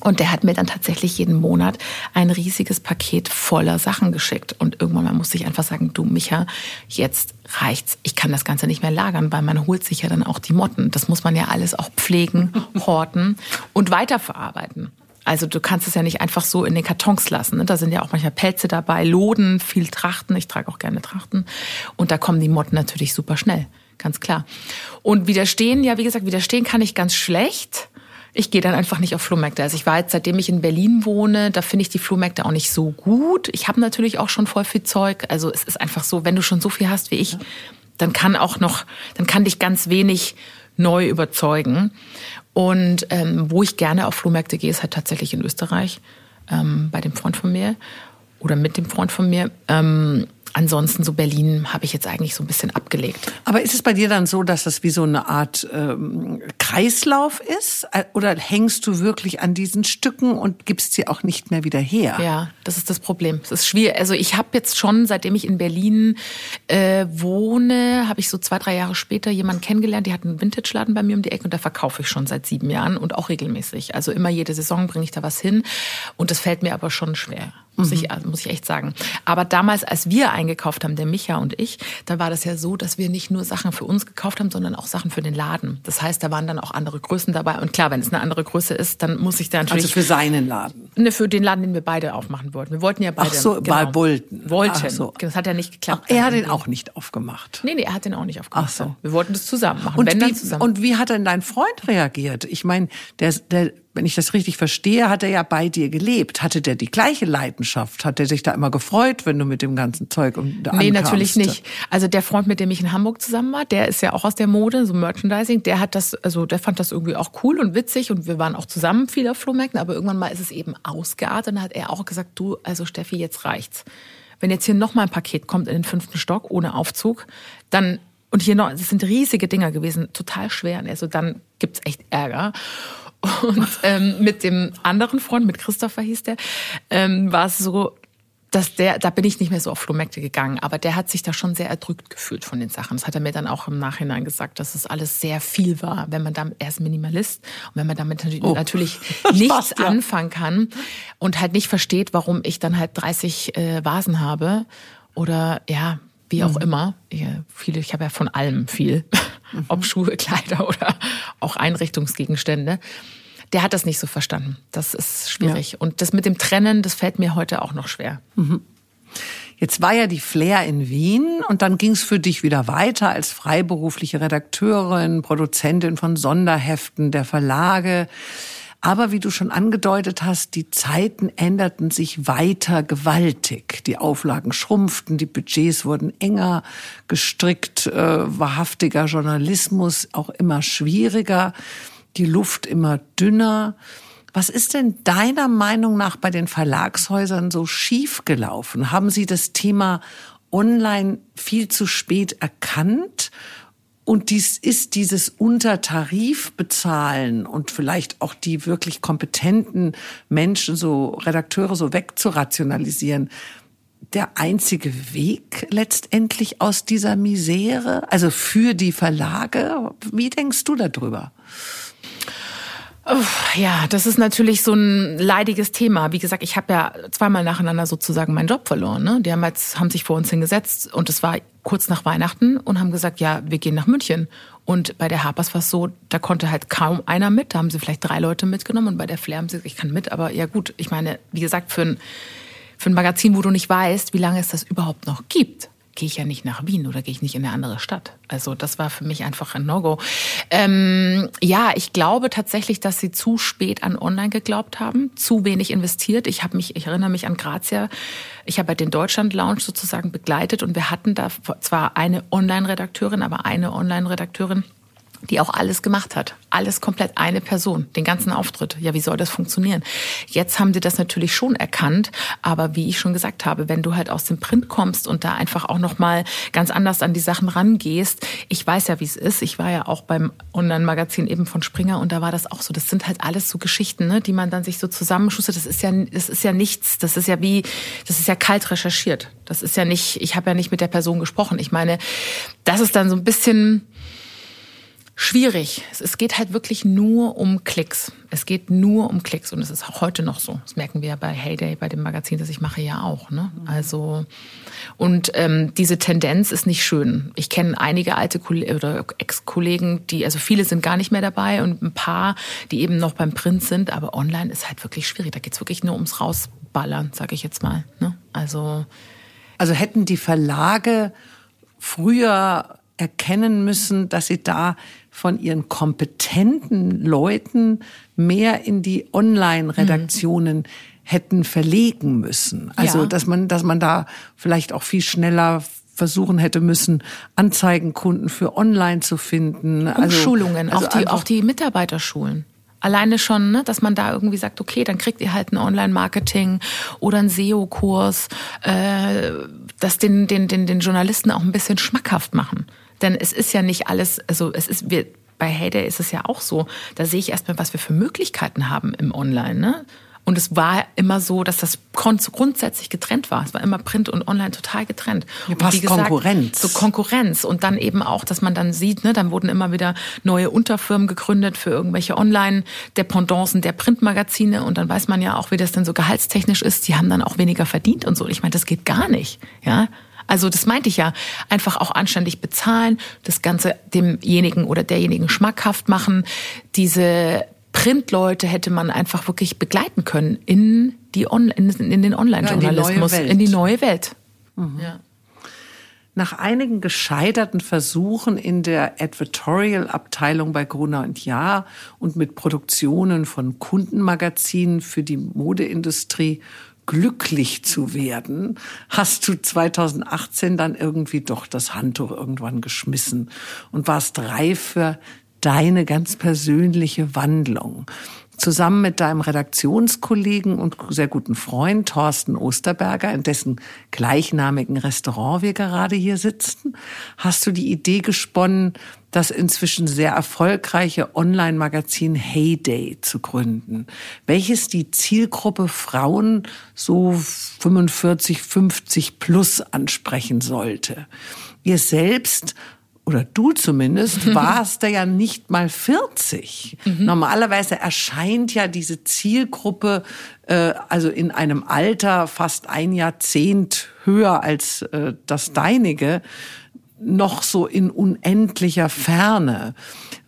Und der hat mir dann tatsächlich jeden Monat ein riesiges Paket voller Sachen geschickt. Und irgendwann mal musste ich einfach sagen, du Micha, jetzt reicht's. Ich kann das Ganze nicht mehr lagern, weil man holt sich ja dann auch die Motten. Das muss man ja alles auch pflegen, [laughs] horten und weiterverarbeiten. Also du kannst es ja nicht einfach so in den Kartons lassen. Ne? Da sind ja auch manchmal Pelze dabei, Loden, viel Trachten. Ich trage auch gerne Trachten. Und da kommen die Motten natürlich super schnell, ganz klar. Und widerstehen, ja, wie gesagt, widerstehen kann ich ganz schlecht ich gehe dann einfach nicht auf Flohmärkte. Also ich war jetzt, seitdem ich in Berlin wohne, da finde ich die Flohmärkte auch nicht so gut. Ich habe natürlich auch schon voll viel Zeug. Also es ist einfach so, wenn du schon so viel hast wie ich, dann kann auch noch, dann kann dich ganz wenig neu überzeugen. Und ähm, wo ich gerne auf Flohmärkte gehe, ist halt tatsächlich in Österreich ähm, bei dem Freund von mir oder mit dem Freund von mir. Ähm, ansonsten so Berlin habe ich jetzt eigentlich so ein bisschen abgelegt. Aber ist es bei dir dann so, dass das wie so eine Art ähm, Kreislauf ist? Äh, oder hängst du wirklich an diesen Stücken und gibst sie auch nicht mehr wieder her? Ja, das ist das Problem. Es ist schwierig. Also ich habe jetzt schon, seitdem ich in Berlin äh, wohne, habe ich so zwei, drei Jahre später jemanden kennengelernt, die hat einen Vintage-Laden bei mir um die Ecke und da verkaufe ich schon seit sieben Jahren und auch regelmäßig. Also immer jede Saison bringe ich da was hin und das fällt mir aber schon schwer muss, ich, mhm. muss ich echt sagen. Aber damals, als wir eingekauft haben, der Micha und ich, da war das ja so, dass wir nicht nur Sachen für uns gekauft haben, sondern auch Sachen für den Laden. Das heißt, da waren dann auch andere Größen dabei. Und klar, wenn es eine andere Größe ist, dann muss ich da natürlich... Also für seinen Laden? Ne, für den Laden, den wir beide aufmachen wollten. Wir wollten ja beide... Ach so, genau, bei. Wollten. Ach so. Das hat ja nicht geklappt. Ach, er hat den auch nicht aufgemacht? Nee, nee, er hat den auch nicht aufgemacht. Ach so. Wir wollten das zusammen machen. Und, wie, zusammen. und wie hat denn dein Freund reagiert? Ich meine, der, der wenn ich das richtig verstehe, hat er ja bei dir gelebt. Hatte der die gleiche Leidenschaft? Hat er sich da immer gefreut, wenn du mit dem ganzen Zeug und da Nee, natürlich nicht. Also der Freund, mit dem ich in Hamburg zusammen war, der ist ja auch aus der Mode, so Merchandising, der hat das, also der fand das irgendwie auch cool und witzig und wir waren auch zusammen viel auf Flohmärkten, aber irgendwann mal ist es eben ausgeartet und dann hat er auch gesagt, du, also Steffi, jetzt reicht's. Wenn jetzt hier noch mal ein Paket kommt in den fünften Stock ohne Aufzug, dann und hier noch, es sind riesige Dinger gewesen, total schwer. Also dann gibt's echt Ärger. Und ähm, mit dem anderen Freund, mit Christopher hieß der, ähm, war es so, dass der, da bin ich nicht mehr so auf Flohmärkte gegangen, aber der hat sich da schon sehr erdrückt gefühlt von den Sachen. Das hat er mir dann auch im Nachhinein gesagt, dass es alles sehr viel war, wenn man damit, er ist Minimalist und wenn man damit natürlich, oh, natürlich [laughs] nichts passt, ja. anfangen kann und halt nicht versteht, warum ich dann halt 30 äh, Vasen habe oder ja, wie auch mhm. immer. Ich, viele, ich habe ja von allem viel, mhm. ob Schuhe, [laughs] Kleider oder auch Einrichtungsgegenstände. Der hat das nicht so verstanden. Das ist schwierig. Ja. Und das mit dem Trennen, das fällt mir heute auch noch schwer. Mhm. Jetzt war ja die Flair in Wien und dann ging es für dich wieder weiter als freiberufliche Redakteurin, Produzentin von Sonderheften der Verlage. Aber wie du schon angedeutet hast, die Zeiten änderten sich weiter gewaltig. Die Auflagen schrumpften, die Budgets wurden enger gestrickt, äh, wahrhaftiger Journalismus auch immer schwieriger, die Luft immer dünner. Was ist denn deiner Meinung nach bei den Verlagshäusern so schiefgelaufen? Haben sie das Thema online viel zu spät erkannt? Und dies ist dieses Untertarif bezahlen und vielleicht auch die wirklich kompetenten Menschen, so Redakteure so wegzurationalisieren, der einzige Weg letztendlich aus dieser Misere? Also für die Verlage? Wie denkst du darüber? Ja, das ist natürlich so ein leidiges Thema. Wie gesagt, ich habe ja zweimal nacheinander sozusagen meinen Job verloren. Ne? Die haben jetzt haben sich vor uns hingesetzt und es war kurz nach Weihnachten und haben gesagt, ja, wir gehen nach München. Und bei der Harpers war es so, da konnte halt kaum einer mit. Da haben sie vielleicht drei Leute mitgenommen und bei der Flair haben sie gesagt, ich kann mit. Aber ja gut, ich meine, wie gesagt, für ein, für ein Magazin, wo du nicht weißt, wie lange es das überhaupt noch gibt, gehe ich ja nicht nach Wien oder gehe ich nicht in eine andere Stadt. Also das war für mich einfach ein No-Go. Ähm, ja, ich glaube tatsächlich, dass sie zu spät an Online geglaubt haben, zu wenig investiert. Ich habe mich, ich erinnere mich an Grazia. Ich habe den Deutschland Lounge sozusagen begleitet und wir hatten da zwar eine Online-Redakteurin, aber eine Online-Redakteurin die auch alles gemacht hat. Alles komplett eine Person, den ganzen Auftritt. Ja, wie soll das funktionieren? Jetzt haben sie das natürlich schon erkannt, aber wie ich schon gesagt habe, wenn du halt aus dem Print kommst und da einfach auch noch mal ganz anders an die Sachen rangehst, ich weiß ja, wie es ist. Ich war ja auch beim Online-Magazin eben von Springer und da war das auch so. Das sind halt alles so Geschichten, ne, die man dann sich so zusammenschustert. Das ist ja, das ist ja nichts. Das ist ja wie, das ist ja kalt recherchiert. Das ist ja nicht, ich habe ja nicht mit der Person gesprochen. Ich meine, das ist dann so ein bisschen schwierig. Es geht halt wirklich nur um Klicks. Es geht nur um Klicks und es ist auch heute noch so. Das merken wir ja bei Heyday, bei dem Magazin, das ich mache, ja auch. Ne? Also und ähm, diese Tendenz ist nicht schön. Ich kenne einige alte Kollegen oder Ex-Kollegen, die also viele sind gar nicht mehr dabei und ein paar, die eben noch beim Print sind. Aber online ist halt wirklich schwierig. Da geht's wirklich nur ums Rausballern, sage ich jetzt mal. Ne? Also also hätten die Verlage früher erkennen müssen, dass sie da von ihren kompetenten Leuten mehr in die Online-Redaktionen mhm. hätten verlegen müssen. Also, ja. dass man, dass man da vielleicht auch viel schneller versuchen hätte müssen, Anzeigenkunden für online zu finden. Also, Umschulungen, also, also auch, die, auch die Mitarbeiterschulen. Alleine schon, ne, dass man da irgendwie sagt, okay, dann kriegt ihr halt ein Online-Marketing oder einen SEO-Kurs, äh, das den, den, den, den Journalisten auch ein bisschen schmackhaft machen. Denn es ist ja nicht alles, also es ist, wir, bei Heyday ist es ja auch so, da sehe ich erstmal, was wir für Möglichkeiten haben im Online, ne? Und es war immer so, dass das grundsätzlich getrennt war. Es war immer Print und Online total getrennt. Ja, und wie gesagt, Konkurrenz. So Konkurrenz. Und dann eben auch, dass man dann sieht, ne, dann wurden immer wieder neue Unterfirmen gegründet für irgendwelche Online-Dependancen der Printmagazine. Und dann weiß man ja auch, wie das dann so gehaltstechnisch ist. Die haben dann auch weniger verdient und so. Ich meine, das geht gar nicht. Ja, also das meinte ich ja. Einfach auch anständig bezahlen, das Ganze demjenigen oder derjenigen schmackhaft machen. Diese Printleute hätte man einfach wirklich begleiten können in, die On in, in den Online-Journalismus, ja, in, in, die neue Welt. Mhm. Ja. Nach einigen gescheiterten Versuchen in der Advertorial-Abteilung bei Gruner und Jahr und mit Produktionen von Kundenmagazinen für die Modeindustrie glücklich zu werden, hast du 2018 dann irgendwie doch das Handtuch irgendwann geschmissen und warst reif für deine ganz persönliche Wandlung zusammen mit deinem Redaktionskollegen und sehr guten Freund Thorsten Osterberger, in dessen gleichnamigen Restaurant wir gerade hier sitzen, hast du die Idee gesponnen, das inzwischen sehr erfolgreiche Online-Magazin Heyday zu gründen, welches die Zielgruppe Frauen so 45, 50 plus ansprechen sollte. Ihr selbst oder du zumindest, warst da ja nicht mal 40. Mhm. Normalerweise erscheint ja diese Zielgruppe äh, also in einem Alter fast ein Jahrzehnt höher als äh, das deinige noch so in unendlicher Ferne.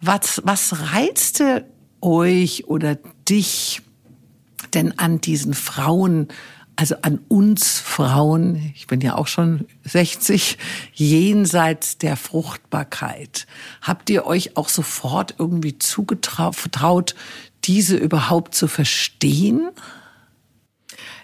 Was, was reizte euch oder dich denn an diesen Frauen also an uns Frauen, ich bin ja auch schon 60, jenseits der Fruchtbarkeit. Habt ihr euch auch sofort irgendwie zugetraut, diese überhaupt zu verstehen?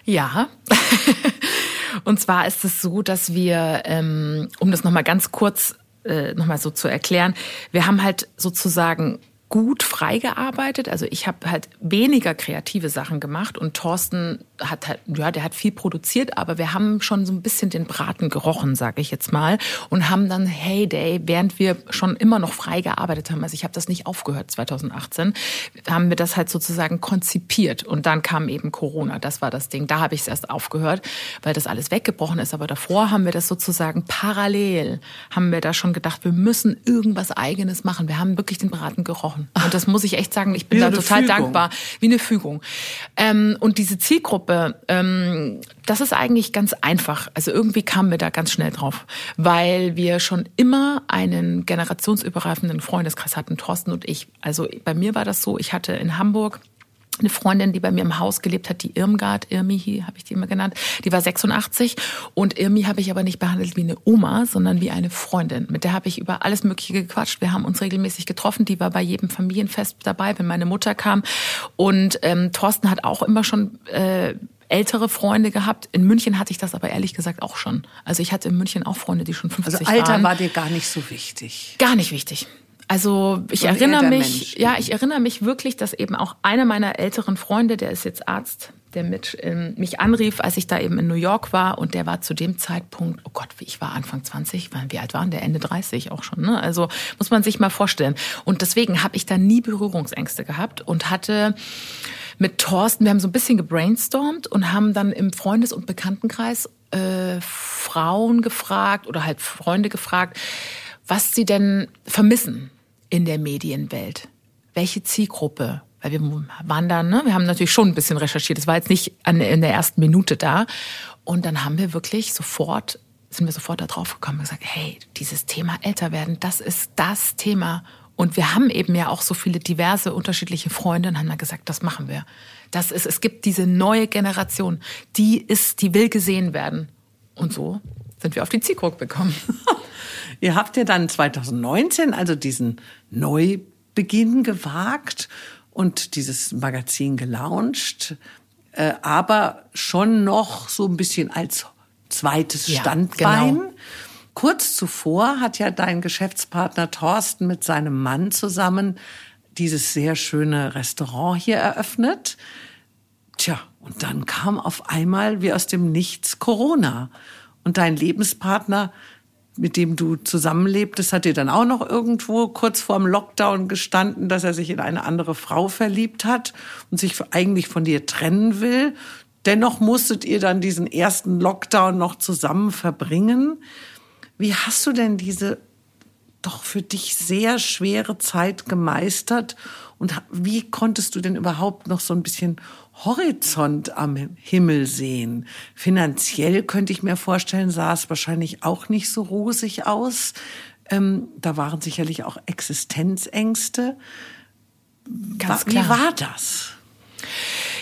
Ja. [laughs] Und zwar ist es so, dass wir, ähm, um das nochmal ganz kurz äh, nochmal so zu erklären, wir haben halt sozusagen gut freigearbeitet. Also ich habe halt weniger kreative Sachen gemacht und Thorsten hat halt, ja, der hat viel produziert, aber wir haben schon so ein bisschen den Braten gerochen, sage ich jetzt mal, und haben dann Heyday, während wir schon immer noch frei gearbeitet haben, also ich habe das nicht aufgehört 2018, haben wir das halt sozusagen konzipiert und dann kam eben Corona, das war das Ding. Da habe ich es erst aufgehört, weil das alles weggebrochen ist, aber davor haben wir das sozusagen parallel, haben wir da schon gedacht, wir müssen irgendwas eigenes machen. Wir haben wirklich den Braten gerochen und das muss ich echt sagen, ich bin da total Fügung. dankbar, wie eine Fügung. Ähm, und diese Zielgruppe Zielgruppe, ähm, das ist eigentlich ganz einfach. Also irgendwie kamen wir da ganz schnell drauf, weil wir schon immer einen generationsübergreifenden Freundeskreis hatten, Thorsten und ich. Also bei mir war das so, ich hatte in Hamburg eine Freundin, die bei mir im Haus gelebt hat, die Irmgard, Irmi habe ich die immer genannt, die war 86 und Irmi habe ich aber nicht behandelt wie eine Oma, sondern wie eine Freundin. Mit der habe ich über alles Mögliche gequatscht. Wir haben uns regelmäßig getroffen. Die war bei jedem Familienfest dabei, wenn meine Mutter kam. Und ähm, Thorsten hat auch immer schon äh, ältere Freunde gehabt. In München hatte ich das aber ehrlich gesagt auch schon. Also ich hatte in München auch Freunde, die schon 50 waren. Also Alter waren. war dir gar nicht so wichtig. Gar nicht wichtig. Also ich so erinnere mich, Mensch. ja, ich erinnere mich wirklich, dass eben auch einer meiner älteren Freunde, der ist jetzt Arzt, der mit, ähm, mich anrief, als ich da eben in New York war und der war zu dem Zeitpunkt, oh Gott, ich war Anfang 20, wie alt waren der? Ende 30 auch schon. Ne? Also muss man sich mal vorstellen. Und deswegen habe ich da nie Berührungsängste gehabt und hatte mit Thorsten, wir haben so ein bisschen gebrainstormt und haben dann im Freundes- und Bekanntenkreis äh, Frauen gefragt oder halt Freunde gefragt, was sie denn vermissen in der Medienwelt. Welche Zielgruppe? Weil wir da, ne? wir haben natürlich schon ein bisschen recherchiert. Es war jetzt nicht an, in der ersten Minute da. Und dann haben wir wirklich sofort, sind wir sofort da drauf gekommen und gesagt, hey, dieses Thema älter werden, das ist das Thema. Und wir haben eben ja auch so viele diverse unterschiedliche Freunde und haben dann gesagt, das machen wir. Das ist, es gibt diese neue Generation, die ist, die will gesehen werden. Und so sind wir auf die Zielgruppe bekommen. [laughs] Ihr habt ja dann 2019 also diesen Neubeginn gewagt und dieses Magazin gelauncht, äh, aber schon noch so ein bisschen als zweites ja, Standbein. Genau. Kurz zuvor hat ja dein Geschäftspartner Thorsten mit seinem Mann zusammen dieses sehr schöne Restaurant hier eröffnet. Tja, und dann kam auf einmal wie aus dem Nichts Corona. Und dein Lebenspartner, mit dem du zusammenlebtest, hat dir dann auch noch irgendwo kurz vorm Lockdown gestanden, dass er sich in eine andere Frau verliebt hat und sich eigentlich von dir trennen will. Dennoch musstet ihr dann diesen ersten Lockdown noch zusammen verbringen. Wie hast du denn diese doch für dich sehr schwere Zeit gemeistert? Und wie konntest du denn überhaupt noch so ein bisschen Horizont am Himmel sehen? Finanziell könnte ich mir vorstellen, sah es wahrscheinlich auch nicht so rosig aus. Ähm, da waren sicherlich auch Existenzängste. Ganz klar. Wie war das?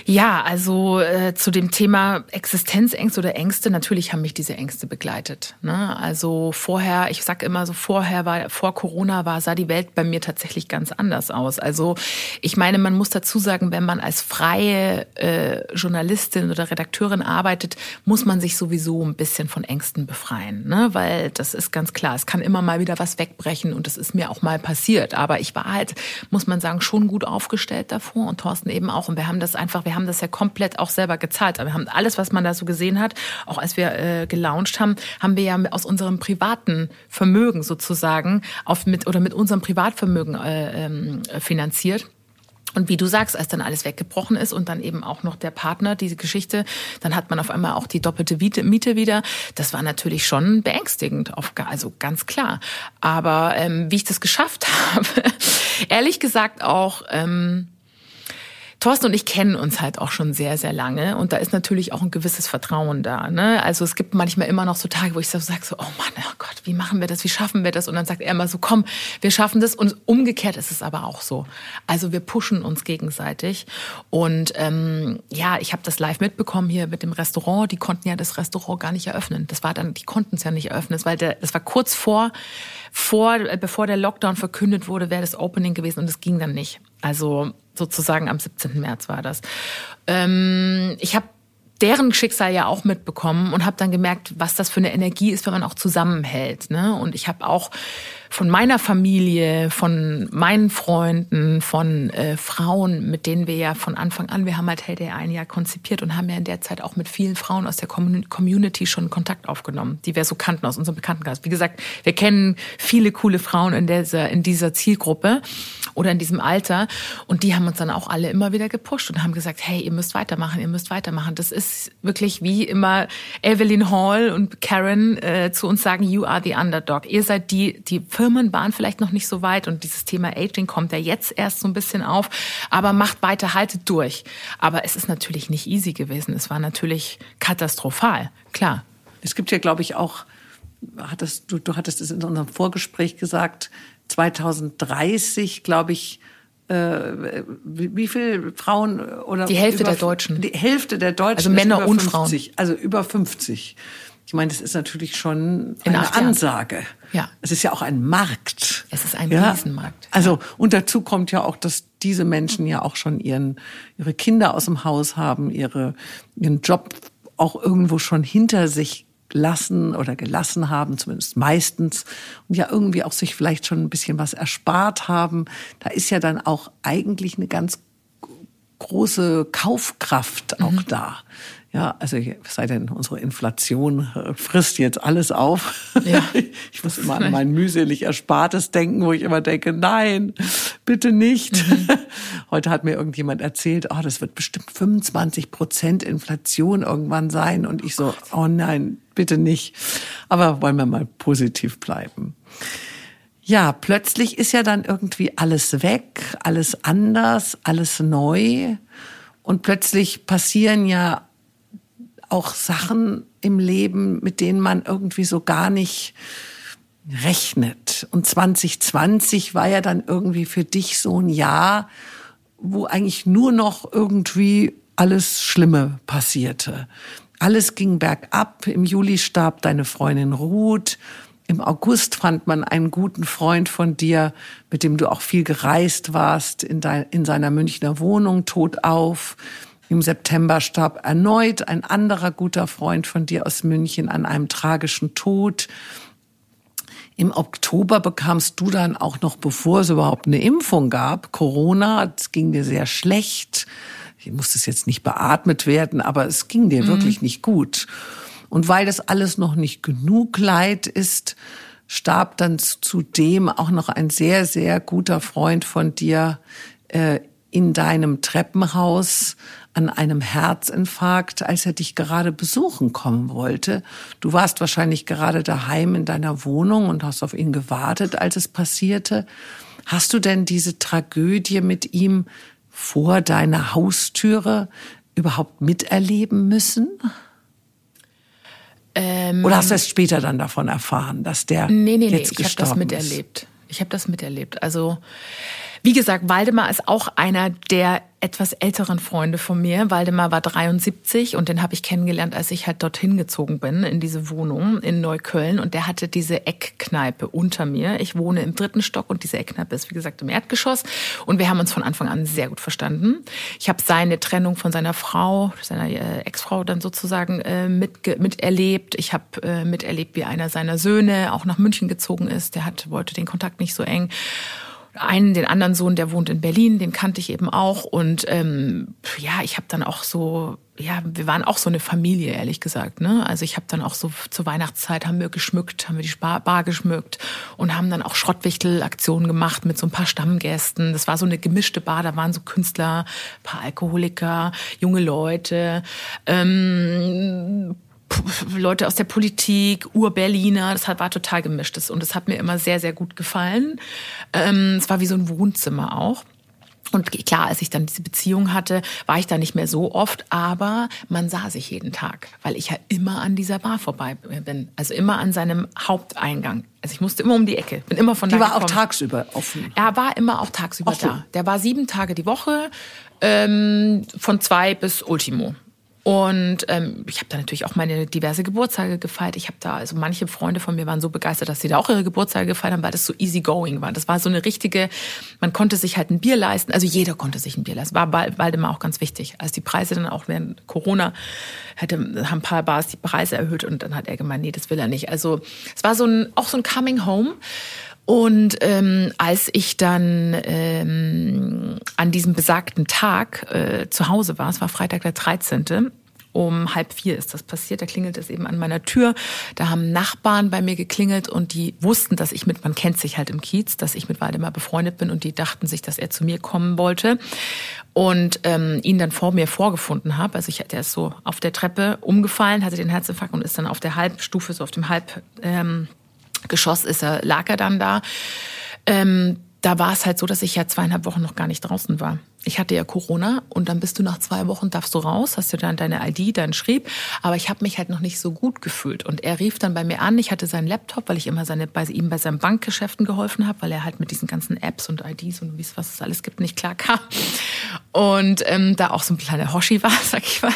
Ja, also äh, zu dem Thema Existenzängste oder Ängste, natürlich haben mich diese Ängste begleitet. Ne? Also vorher, ich sag immer so, vorher war, vor Corona war, sah die Welt bei mir tatsächlich ganz anders aus. Also ich meine, man muss dazu sagen, wenn man als freie äh, Journalistin oder Redakteurin arbeitet, muss man sich sowieso ein bisschen von Ängsten befreien. Ne? Weil das ist ganz klar, es kann immer mal wieder was wegbrechen und das ist mir auch mal passiert. Aber ich war halt, muss man sagen, schon gut aufgestellt davor und Thorsten eben auch. Und wir haben das einfach, wir haben das ja komplett auch selber gezahlt. Aber wir haben alles, was man da so gesehen hat, auch als wir äh, gelauncht haben, haben wir ja aus unserem privaten Vermögen sozusagen auf mit oder mit unserem Privatvermögen äh, ähm, finanziert. Und wie du sagst, als dann alles weggebrochen ist und dann eben auch noch der Partner, diese Geschichte, dann hat man auf einmal auch die doppelte Miete wieder. Das war natürlich schon beängstigend, also ganz klar. Aber ähm, wie ich das geschafft [laughs] habe, ehrlich gesagt auch. Ähm, Thorsten und ich kennen uns halt auch schon sehr, sehr lange und da ist natürlich auch ein gewisses Vertrauen da. Ne? Also es gibt manchmal immer noch so Tage, wo ich so sage, so, oh Mann, oh Gott, wie machen wir das, wie schaffen wir das? Und dann sagt er immer so, komm, wir schaffen das. Und umgekehrt ist es aber auch so. Also wir pushen uns gegenseitig. Und ähm, ja, ich habe das live mitbekommen hier mit dem Restaurant. Die konnten ja das Restaurant gar nicht eröffnen. Das war dann, die konnten es ja nicht eröffnen, weil der, das war kurz vor, vor, bevor der Lockdown verkündet wurde, wäre das Opening gewesen und es ging dann nicht. Also sozusagen am 17. März war das. Ähm, ich habe deren Schicksal ja auch mitbekommen und habe dann gemerkt, was das für eine Energie ist, wenn man auch zusammenhält. Ne? Und ich habe auch von meiner Familie, von meinen Freunden, von äh, Frauen, mit denen wir ja von Anfang an, wir haben halt HDR ein Jahr konzipiert und haben ja in der Zeit auch mit vielen Frauen aus der Community schon Kontakt aufgenommen, die wir so kannten aus unserem Bekanntenkreis. Wie gesagt, wir kennen viele coole Frauen in dieser, in dieser Zielgruppe oder in diesem Alter und die haben uns dann auch alle immer wieder gepusht und haben gesagt, hey, ihr müsst weitermachen, ihr müsst weitermachen. Das ist wirklich wie immer Evelyn Hall und Karen äh, zu uns sagen, you are the underdog. Ihr seid die, die Firmen waren vielleicht noch nicht so weit und dieses Thema Aging kommt ja jetzt erst so ein bisschen auf, aber macht weiter, haltet durch. Aber es ist natürlich nicht easy gewesen. Es war natürlich katastrophal, klar. Es gibt ja, glaube ich, auch, hattest, du, du hattest es in unserem Vorgespräch gesagt, 2030, glaube ich, äh, wie, wie viele Frauen oder die Hälfte über, der Deutschen, die Hälfte der Deutschen, also Männer und 50, Frauen, also über 50. Ich meine, das ist natürlich schon eine Ansage. Ja. Es ist ja auch ein Markt. Es ist ein ja? Riesenmarkt. Also, und dazu kommt ja auch, dass diese Menschen ja auch schon ihren, ihre Kinder aus dem Haus haben, ihre, ihren Job auch irgendwo schon hinter sich lassen oder gelassen haben, zumindest meistens, und ja irgendwie auch sich vielleicht schon ein bisschen was erspart haben. Da ist ja dann auch eigentlich eine ganz große Kaufkraft auch mhm. da. Ja, also sei denn, unsere Inflation äh, frisst jetzt alles auf. Ja. [laughs] Ich muss immer an mein mühselig Erspartes denken, wo ich immer denke, nein, bitte nicht. Mhm. [laughs] Heute hat mir irgendjemand erzählt, oh, das wird bestimmt 25 Prozent Inflation irgendwann sein. Und ich so, oh nein, bitte nicht. Aber wollen wir mal positiv bleiben. Ja, plötzlich ist ja dann irgendwie alles weg, alles anders, alles neu. Und plötzlich passieren ja auch Sachen im Leben, mit denen man irgendwie so gar nicht rechnet. Und 2020 war ja dann irgendwie für dich so ein Jahr, wo eigentlich nur noch irgendwie alles Schlimme passierte. Alles ging bergab. Im Juli starb deine Freundin Ruth. Im August fand man einen guten Freund von dir, mit dem du auch viel gereist warst, in, dein, in seiner Münchner Wohnung tot auf. Im September starb erneut ein anderer guter Freund von dir aus München an einem tragischen Tod. Im Oktober bekamst du dann auch noch, bevor es überhaupt eine Impfung gab, Corona. Es ging dir sehr schlecht. Ich musste es jetzt nicht beatmet werden, aber es ging dir mhm. wirklich nicht gut. Und weil das alles noch nicht genug Leid ist, starb dann zudem auch noch ein sehr, sehr guter Freund von dir äh, in deinem Treppenhaus an einem Herzinfarkt, als er dich gerade besuchen kommen wollte. Du warst wahrscheinlich gerade daheim in deiner Wohnung und hast auf ihn gewartet, als es passierte. Hast du denn diese Tragödie mit ihm vor deiner Haustüre überhaupt miterleben müssen? Ähm, Oder hast du erst später dann davon erfahren, dass der nee, nee, jetzt nee, ich habe das miterlebt. Ich habe das miterlebt. Also wie gesagt, Waldemar ist auch einer der etwas älteren Freunde von mir. Waldemar war 73 und den habe ich kennengelernt, als ich halt dorthin gezogen bin, in diese Wohnung in Neukölln. Und der hatte diese Eckkneipe unter mir. Ich wohne im dritten Stock und diese Eckkneipe ist, wie gesagt, im Erdgeschoss. Und wir haben uns von Anfang an sehr gut verstanden. Ich habe seine Trennung von seiner Frau, seiner äh, Ex-Frau dann sozusagen äh, mit, miterlebt. Ich habe äh, miterlebt, wie einer seiner Söhne auch nach München gezogen ist. Der hat, wollte den Kontakt nicht so eng einen, den anderen Sohn, der wohnt in Berlin, den kannte ich eben auch. Und ähm, ja, ich habe dann auch so, ja, wir waren auch so eine Familie, ehrlich gesagt. Ne? Also ich habe dann auch so zur Weihnachtszeit haben wir geschmückt, haben wir die Bar, Bar geschmückt und haben dann auch Schrottwichtelaktionen gemacht mit so ein paar Stammgästen. Das war so eine gemischte Bar, da waren so Künstler, paar Alkoholiker, junge Leute. Ähm, Leute aus der Politik, Ur-Berliner, das war total gemischt. Und es hat mir immer sehr, sehr gut gefallen. Ähm, es war wie so ein Wohnzimmer auch. Und klar, als ich dann diese Beziehung hatte, war ich da nicht mehr so oft, aber man sah sich jeden Tag, weil ich ja immer an dieser Bar vorbei bin. Also immer an seinem Haupteingang. Also ich musste immer um die Ecke, bin immer von da Die war gekommen. auch tagsüber offen? Er war immer auch tagsüber auch da. Der war sieben Tage die Woche, ähm, von zwei bis Ultimo. Und ähm, ich habe da natürlich auch meine diverse Geburtstage gefeiert. Ich habe da, also manche Freunde von mir waren so begeistert, dass sie da auch ihre Geburtstage gefeiert haben, weil das so easy going war. Das war so eine richtige, man konnte sich halt ein Bier leisten. Also jeder konnte sich ein Bier leisten. War bald immer auch ganz wichtig. Als die Preise dann auch während Corona hätte, haben ein paar Bars die Preise erhöht und dann hat er gemeint, nee, das will er nicht. Also es war so ein, auch so ein Coming Home. Und ähm, als ich dann ähm, an diesem besagten Tag äh, zu Hause war, es war Freitag der 13., um halb vier ist das passiert. Da klingelt es eben an meiner Tür. Da haben Nachbarn bei mir geklingelt und die wussten, dass ich mit, man kennt sich halt im Kiez, dass ich mit Waldemar befreundet bin und die dachten sich, dass er zu mir kommen wollte und ähm, ihn dann vor mir vorgefunden habe. Also ich, der ist so auf der Treppe umgefallen, hatte den Herzinfarkt und ist dann auf der Halbstufe, so auf dem Halb ähm, Geschoss ist er, lag er dann da. Ähm, da war es halt so, dass ich ja zweieinhalb Wochen noch gar nicht draußen war. Ich hatte ja Corona und dann bist du nach zwei Wochen, darfst du raus, hast du dann deine ID, dein Schrieb. Aber ich habe mich halt noch nicht so gut gefühlt. Und er rief dann bei mir an, ich hatte seinen Laptop, weil ich immer seine, bei ihm bei seinen Bankgeschäften geholfen habe, weil er halt mit diesen ganzen Apps und IDs und wie es was es alles gibt, nicht klar kam. Und ähm, da auch so ein kleiner Hoshi war, [laughs] sag ich mal.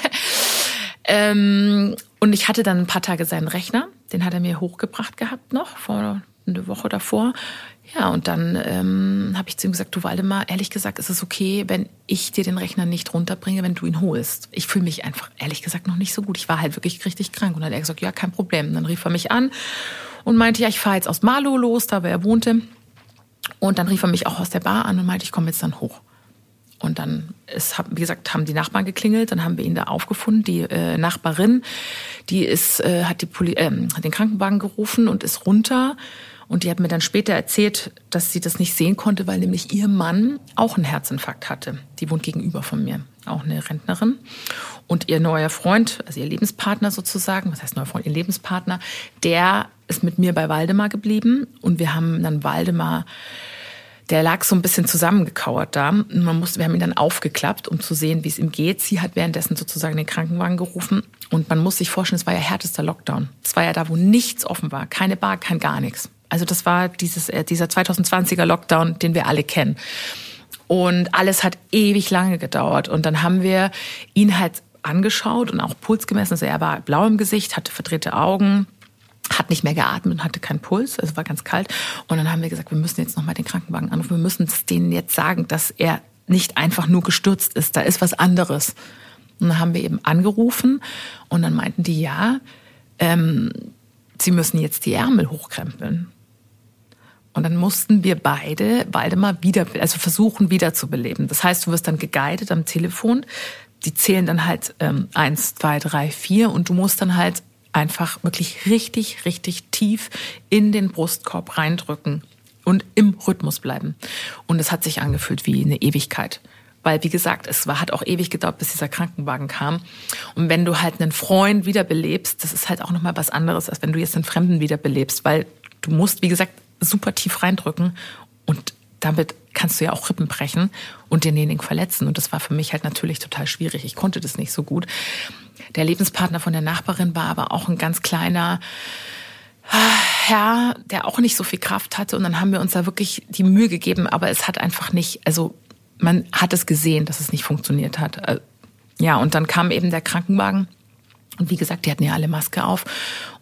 Ähm, und ich hatte dann ein paar Tage seinen Rechner, den hat er mir hochgebracht gehabt noch, vor eine Woche davor. Ja, und dann ähm, habe ich zu ihm gesagt, du Waldemar, ehrlich gesagt, ist es okay, wenn ich dir den Rechner nicht runterbringe, wenn du ihn holst. Ich fühle mich einfach, ehrlich gesagt, noch nicht so gut. Ich war halt wirklich richtig krank. Und dann hat er gesagt, ja, kein Problem. Und dann rief er mich an und meinte, ja, ich fahre jetzt aus Marlow los, da wo er wohnte. Und dann rief er mich auch aus der Bar an und meinte, ich komme jetzt dann hoch. Und dann ist, wie gesagt, haben die Nachbarn geklingelt, dann haben wir ihn da aufgefunden. Die äh, Nachbarin, die ist, äh, hat die Poli äh, hat den Krankenwagen gerufen und ist runter. Und die hat mir dann später erzählt, dass sie das nicht sehen konnte, weil nämlich ihr Mann auch einen Herzinfarkt hatte. Die wohnt gegenüber von mir, auch eine Rentnerin. Und ihr neuer Freund, also ihr Lebenspartner sozusagen, was heißt neuer Freund, ihr Lebenspartner, der ist mit mir bei Waldemar geblieben. Und wir haben dann Waldemar der lag so ein bisschen zusammengekauert da. Man musste, wir haben ihn dann aufgeklappt, um zu sehen, wie es ihm geht. Sie hat währenddessen sozusagen den Krankenwagen gerufen. Und man muss sich vorstellen, es war ja härtester Lockdown. Es war ja da, wo nichts offen war. Keine Bar, kein gar nichts. Also das war dieses, äh, dieser 2020er Lockdown, den wir alle kennen. Und alles hat ewig lange gedauert. Und dann haben wir ihn halt angeschaut und auch Puls gemessen. Also er war blau im Gesicht, hatte verdrehte Augen, hat nicht mehr geatmet und hatte keinen Puls, also war ganz kalt. Und dann haben wir gesagt, wir müssen jetzt nochmal den Krankenwagen anrufen, wir müssen es denen jetzt sagen, dass er nicht einfach nur gestürzt ist, da ist was anderes. Und dann haben wir eben angerufen und dann meinten die, ja, ähm, sie müssen jetzt die Ärmel hochkrempeln. Und dann mussten wir beide, beide mal wieder, also versuchen wiederzubeleben. Das heißt, du wirst dann geguidet am Telefon. Die zählen dann halt ähm, eins, zwei, drei, vier und du musst dann halt einfach wirklich richtig, richtig tief in den Brustkorb reindrücken und im Rhythmus bleiben. Und es hat sich angefühlt wie eine Ewigkeit. Weil, wie gesagt, es war, hat auch ewig gedauert, bis dieser Krankenwagen kam. Und wenn du halt einen Freund wiederbelebst, das ist halt auch nochmal was anderes, als wenn du jetzt einen Fremden wiederbelebst. Weil du musst, wie gesagt, super tief reindrücken und damit kannst du ja auch Rippen brechen und denjenigen verletzen. Und das war für mich halt natürlich total schwierig. Ich konnte das nicht so gut. Der Lebenspartner von der Nachbarin war aber auch ein ganz kleiner Herr, der auch nicht so viel Kraft hatte. Und dann haben wir uns da wirklich die Mühe gegeben, aber es hat einfach nicht, also man hat es gesehen, dass es nicht funktioniert hat. Äh, ja, und dann kam eben der Krankenwagen und wie gesagt, die hatten ja alle Maske auf.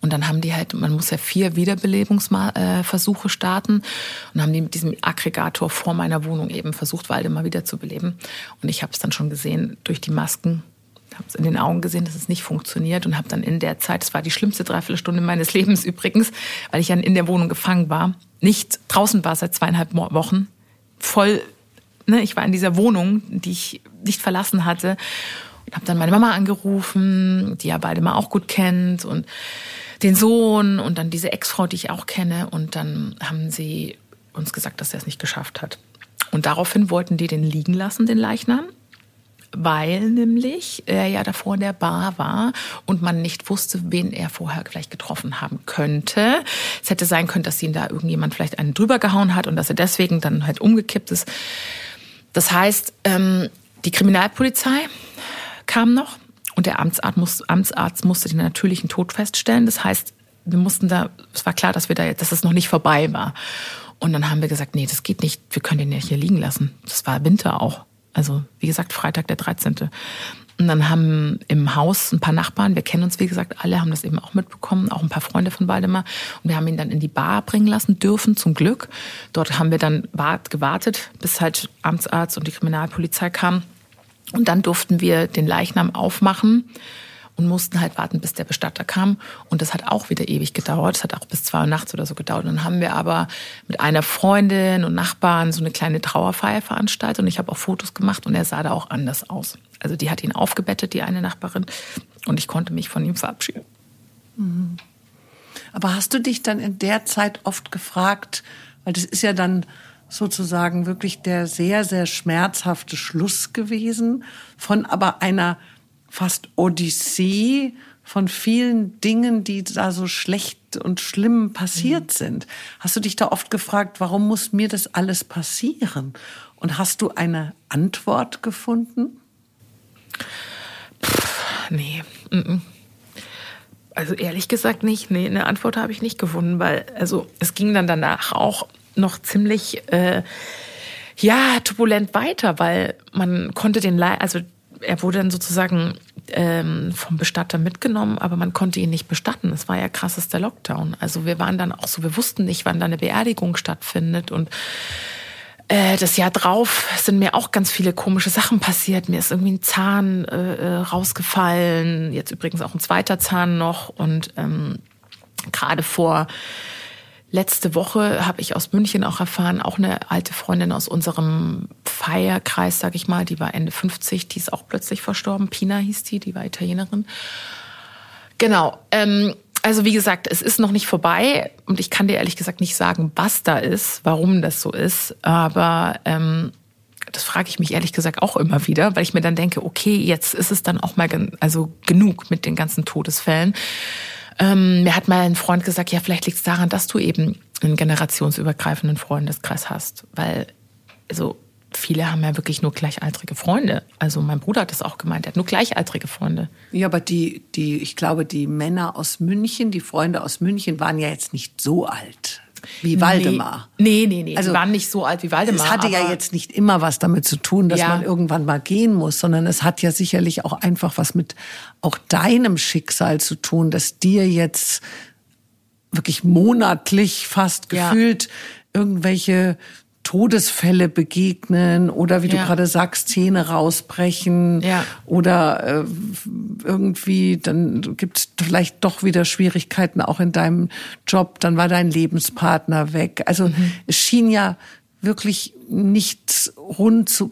Und dann haben die halt, man muss ja vier Wiederbelebungsversuche starten. Und haben die mit diesem Aggregator vor meiner Wohnung eben versucht, Waldemar wiederzubeleben. Und ich habe es dann schon gesehen durch die Masken habe es in den Augen gesehen, dass es nicht funktioniert und habe dann in der Zeit, das war die schlimmste Dreiviertelstunde meines [laughs] Lebens übrigens, weil ich dann in der Wohnung gefangen war, nicht draußen war seit zweieinhalb Wochen, voll, ne, ich war in dieser Wohnung, die ich nicht verlassen hatte und habe dann meine Mama angerufen, die ja beide mal auch gut kennt und den Sohn und dann diese Ex-Frau, die ich auch kenne. Und dann haben sie uns gesagt, dass er es nicht geschafft hat. Und daraufhin wollten die den liegen lassen, den Leichnam, weil nämlich er ja davor in der Bar war und man nicht wusste, wen er vorher vielleicht getroffen haben könnte. Es hätte sein können, dass ihn da irgendjemand vielleicht einen drüber gehauen hat und dass er deswegen dann halt umgekippt ist. Das heißt, ähm, die Kriminalpolizei kam noch und der Amtsarzt, muss, Amtsarzt musste den natürlichen Tod feststellen. Das heißt, wir mussten da, es war klar, dass wir da dass es noch nicht vorbei war. Und dann haben wir gesagt, nee, das geht nicht, wir können den ja hier liegen lassen. Das war Winter auch. Also, wie gesagt, Freitag der 13. Und dann haben im Haus ein paar Nachbarn, wir kennen uns wie gesagt alle, haben das eben auch mitbekommen, auch ein paar Freunde von Waldemar. Und wir haben ihn dann in die Bar bringen lassen dürfen, zum Glück. Dort haben wir dann gewartet, bis halt Amtsarzt und die Kriminalpolizei kamen. Und dann durften wir den Leichnam aufmachen und mussten halt warten, bis der Bestatter kam. Und das hat auch wieder ewig gedauert. Das hat auch bis zwei Uhr nachts oder so gedauert. Und dann haben wir aber mit einer Freundin und Nachbarn so eine kleine Trauerfeier veranstaltet. Und ich habe auch Fotos gemacht und er sah da auch anders aus. Also die hat ihn aufgebettet, die eine Nachbarin. Und ich konnte mich von ihm verabschieden. Mhm. Aber hast du dich dann in der Zeit oft gefragt, weil das ist ja dann sozusagen wirklich der sehr, sehr schmerzhafte Schluss gewesen von aber einer fast Odyssee von vielen Dingen, die da so schlecht und schlimm passiert mhm. sind. Hast du dich da oft gefragt, warum muss mir das alles passieren? Und hast du eine Antwort gefunden? Pff, nee. Also ehrlich gesagt nicht. Nee, eine Antwort habe ich nicht gefunden, weil also es ging dann danach auch noch ziemlich äh, ja turbulent weiter, weil man konnte den Le also er wurde dann sozusagen ähm, vom Bestatter mitgenommen, aber man konnte ihn nicht bestatten. Es war ja krassester Lockdown. Also wir waren dann auch so, wir wussten nicht, wann da eine Beerdigung stattfindet und äh, das Jahr drauf sind mir auch ganz viele komische Sachen passiert. Mir ist irgendwie ein Zahn äh, äh rausgefallen, jetzt übrigens auch ein zweiter Zahn noch und ähm, gerade vor Letzte Woche habe ich aus München auch erfahren, auch eine alte Freundin aus unserem Feierkreis, sag ich mal, die war Ende 50, die ist auch plötzlich verstorben. Pina hieß die, die war Italienerin. Genau. Ähm, also wie gesagt, es ist noch nicht vorbei und ich kann dir ehrlich gesagt nicht sagen, was da ist, warum das so ist. Aber ähm, das frage ich mich ehrlich gesagt auch immer wieder, weil ich mir dann denke, okay, jetzt ist es dann auch mal also genug mit den ganzen Todesfällen. Ähm, mir hat mal ein Freund gesagt, ja, vielleicht liegt es daran, dass du eben einen generationsübergreifenden Freundeskreis hast. Weil, also viele haben ja wirklich nur gleichaltrige Freunde. Also mein Bruder hat das auch gemeint, er hat nur gleichaltrige Freunde. Ja, aber die, die, ich glaube, die Männer aus München, die Freunde aus München waren ja jetzt nicht so alt wie Waldemar. Nee, nee, nee. Also, die waren nicht so alt wie Waldemar. Es hatte ja jetzt nicht immer was damit zu tun, dass ja. man irgendwann mal gehen muss, sondern es hat ja sicherlich auch einfach was mit auch deinem Schicksal zu tun, dass dir jetzt wirklich monatlich fast gefühlt ja. irgendwelche Todesfälle begegnen oder wie ja. du gerade sagst, Zähne rausbrechen ja. oder äh, irgendwie, dann gibt es vielleicht doch wieder Schwierigkeiten auch in deinem Job, dann war dein Lebenspartner weg. Also mhm. es schien ja wirklich nicht rund zu,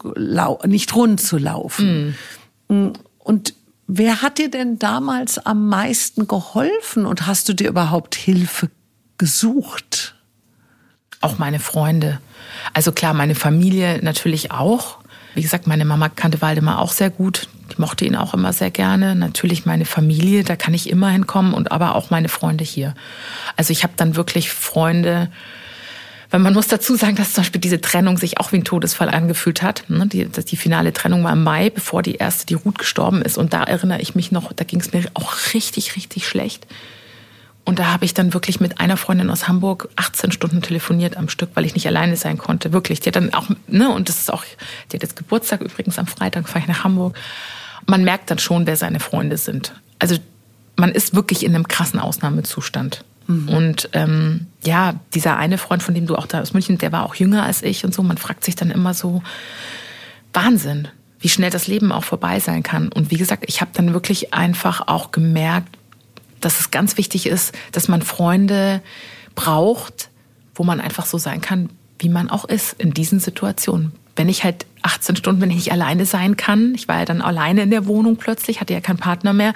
nicht rund zu laufen. Mhm. Und wer hat dir denn damals am meisten geholfen und hast du dir überhaupt Hilfe gesucht? Auch meine Freunde. Also klar, meine Familie natürlich auch. Wie gesagt, meine Mama kannte Waldemar auch sehr gut. Die mochte ihn auch immer sehr gerne. Natürlich meine Familie, da kann ich immer hinkommen und aber auch meine Freunde hier. Also ich habe dann wirklich Freunde, weil man muss dazu sagen, dass zum Beispiel diese Trennung sich auch wie ein Todesfall angefühlt hat. Ne? Die, die finale Trennung war im Mai, bevor die erste, die Ruth gestorben ist. Und da erinnere ich mich noch, da ging es mir auch richtig, richtig schlecht. Und da habe ich dann wirklich mit einer Freundin aus Hamburg 18 Stunden telefoniert am Stück, weil ich nicht alleine sein konnte. Wirklich. Die hat dann auch, ne, und das ist auch, die hat jetzt Geburtstag übrigens am Freitag, fahre ich nach Hamburg. Man merkt dann schon, wer seine Freunde sind. Also man ist wirklich in einem krassen Ausnahmezustand. Mhm. Und ähm, ja, dieser eine Freund, von dem du auch da aus München, der war auch jünger als ich und so. Man fragt sich dann immer so, Wahnsinn, wie schnell das Leben auch vorbei sein kann. Und wie gesagt, ich habe dann wirklich einfach auch gemerkt, dass es ganz wichtig ist, dass man Freunde braucht, wo man einfach so sein kann, wie man auch ist in diesen Situationen. Wenn ich halt 18 Stunden, wenn ich nicht alleine sein kann, ich war ja dann alleine in der Wohnung plötzlich, hatte ja keinen Partner mehr.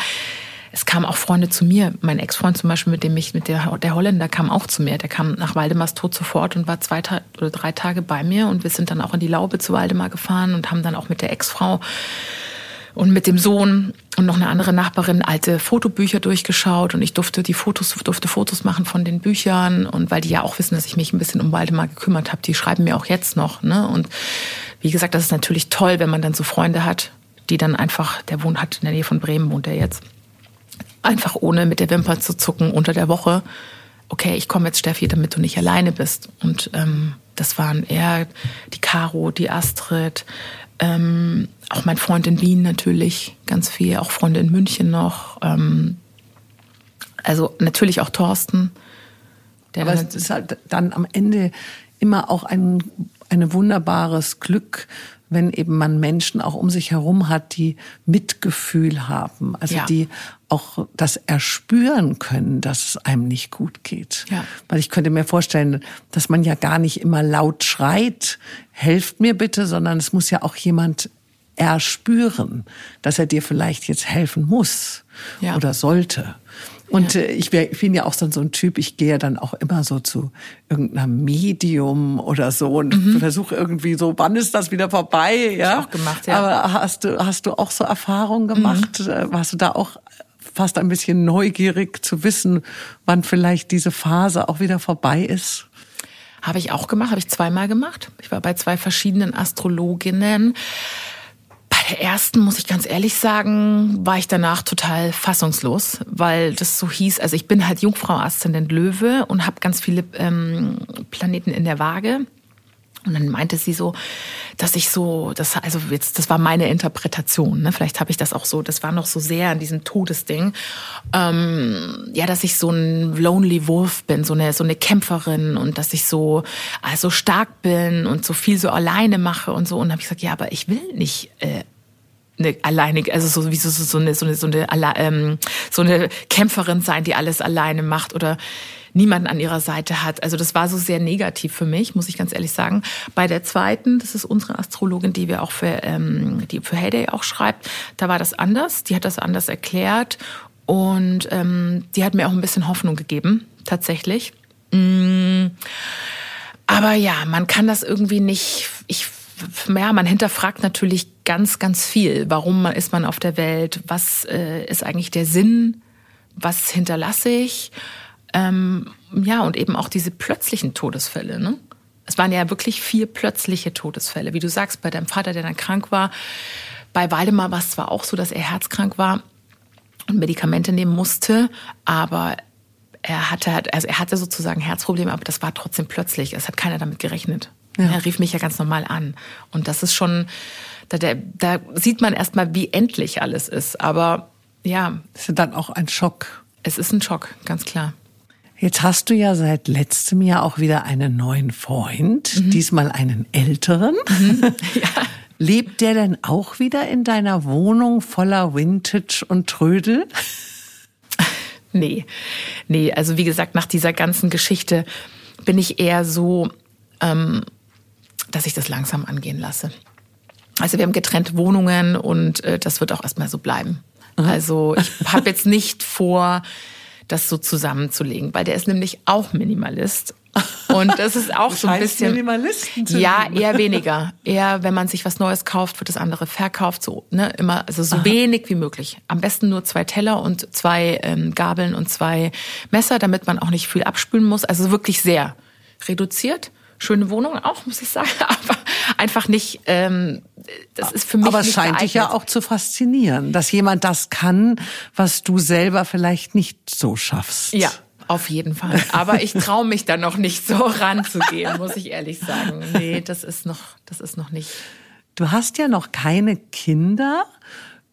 Es kamen auch Freunde zu mir. Mein Ex-Freund zum Beispiel, mit dem ich, mit der, der Holländer kam auch zu mir. Der kam nach Waldemars Tod sofort und war zwei oder drei Tage bei mir. Und wir sind dann auch in die Laube zu Waldemar gefahren und haben dann auch mit der Ex-Frau und mit dem Sohn und noch eine andere Nachbarin alte Fotobücher durchgeschaut und ich durfte die Fotos durfte Fotos machen von den Büchern und weil die ja auch wissen, dass ich mich ein bisschen um Waldemar gekümmert habe, die schreiben mir auch jetzt noch, ne? Und wie gesagt, das ist natürlich toll, wenn man dann so Freunde hat, die dann einfach, der wohnt hat in der Nähe von Bremen wohnt er jetzt, einfach ohne mit der Wimper zu zucken unter der Woche. Okay, ich komme jetzt Steffi, damit du nicht alleine bist und ähm, das waren eher die Caro, die Astrid, Ähm, auch mein Freund in Wien natürlich ganz viel, auch Freunde in München noch. Ähm, also natürlich auch Thorsten. Aber es ist halt dann am Ende immer auch ein, ein wunderbares Glück, wenn eben man Menschen auch um sich herum hat, die Mitgefühl haben, also ja. die auch das erspüren können, dass es einem nicht gut geht. Ja. Weil ich könnte mir vorstellen, dass man ja gar nicht immer laut schreit, helft mir bitte, sondern es muss ja auch jemand erspüren, dass er dir vielleicht jetzt helfen muss ja. oder sollte. Und ja. Äh, ich bin ja auch so ein Typ, ich gehe dann auch immer so zu irgendeinem Medium oder so und mhm. versuche irgendwie so, wann ist das wieder vorbei? Ja, auch gemacht, ja. Aber hast du, hast du auch so Erfahrungen gemacht? Mhm. Warst du da auch fast ein bisschen neugierig zu wissen, wann vielleicht diese Phase auch wieder vorbei ist? Habe ich auch gemacht, habe ich zweimal gemacht. Ich war bei zwei verschiedenen Astrologinnen der ersten, muss ich ganz ehrlich sagen, war ich danach total fassungslos, weil das so hieß, also ich bin halt Jungfrau Aszendent Löwe und habe ganz viele ähm, Planeten in der Waage. Und dann meinte sie so, dass ich so, das also jetzt, das war meine Interpretation, ne? Vielleicht habe ich das auch so, das war noch so sehr an diesem Todesding, ähm, ja, dass ich so ein lonely Wolf bin, so eine so eine Kämpferin und dass ich so also stark bin und so viel so alleine mache und so. Und habe ich gesagt, ja, aber ich will nicht äh, eine alleinig, also so wie so, so, eine so eine so eine ähm, so eine Kämpferin sein, die alles alleine macht oder niemanden an ihrer Seite hat. Also das war so sehr negativ für mich, muss ich ganz ehrlich sagen. Bei der zweiten, das ist unsere Astrologin, die wir auch für ähm, die für Heyday auch schreibt, da war das anders. Die hat das anders erklärt und ähm, die hat mir auch ein bisschen Hoffnung gegeben, tatsächlich. Mm. Aber ja, man kann das irgendwie nicht. Ich ja, man hinterfragt natürlich ganz, ganz viel. Warum ist man auf der Welt? Was äh, ist eigentlich der Sinn? Was hinterlasse ich? Ähm, ja, und eben auch diese plötzlichen Todesfälle. Ne? Es waren ja wirklich vier plötzliche Todesfälle. Wie du sagst, bei deinem Vater, der dann krank war. Bei Waldemar war es zwar auch so, dass er herzkrank war und Medikamente nehmen musste, aber er hatte, also er hatte sozusagen Herzprobleme, aber das war trotzdem plötzlich. Es hat keiner damit gerechnet. Ja. Er rief mich ja ganz normal an. Und das ist schon, da, da sieht man erstmal, wie endlich alles ist. Aber ja. Das ist dann auch ein Schock. Es ist ein Schock, ganz klar. Jetzt hast du ja seit letztem Jahr auch wieder einen neuen Freund, mhm. diesmal einen älteren. Mhm. [laughs] Ja. Lebt der denn auch wieder in deiner Wohnung voller Vintage und Trödel? Nee, nee, also wie gesagt, nach dieser ganzen Geschichte bin ich eher so, ähm, dass ich das langsam angehen lasse. Also wir haben getrennte Wohnungen und äh, das wird auch erstmal so bleiben. Also ich habe jetzt nicht vor, das so zusammenzulegen, weil der ist nämlich auch Minimalist. Und das ist auch das so ein bisschen. Minimalisten ja, eher weniger. Eher, wenn man sich was Neues kauft, wird das andere verkauft. So, ne, immer, also so Aha. wenig wie möglich. Am besten nur zwei Teller und zwei ähm, Gabeln und zwei Messer, damit man auch nicht viel abspülen muss. Also wirklich sehr reduziert schöne Wohnung auch, muss ich sagen, [laughs] aber einfach nicht, ähm, das ist für mich Aber es scheint geeignet. dich ja auch zu faszinieren, dass jemand das kann, was du selber vielleicht nicht so schaffst. Ja. Auf jeden Fall. Aber ich traue mich da noch nicht so ranzugehen, muss ich ehrlich sagen. Nee, das ist noch, das ist noch nicht. Du hast ja noch keine Kinder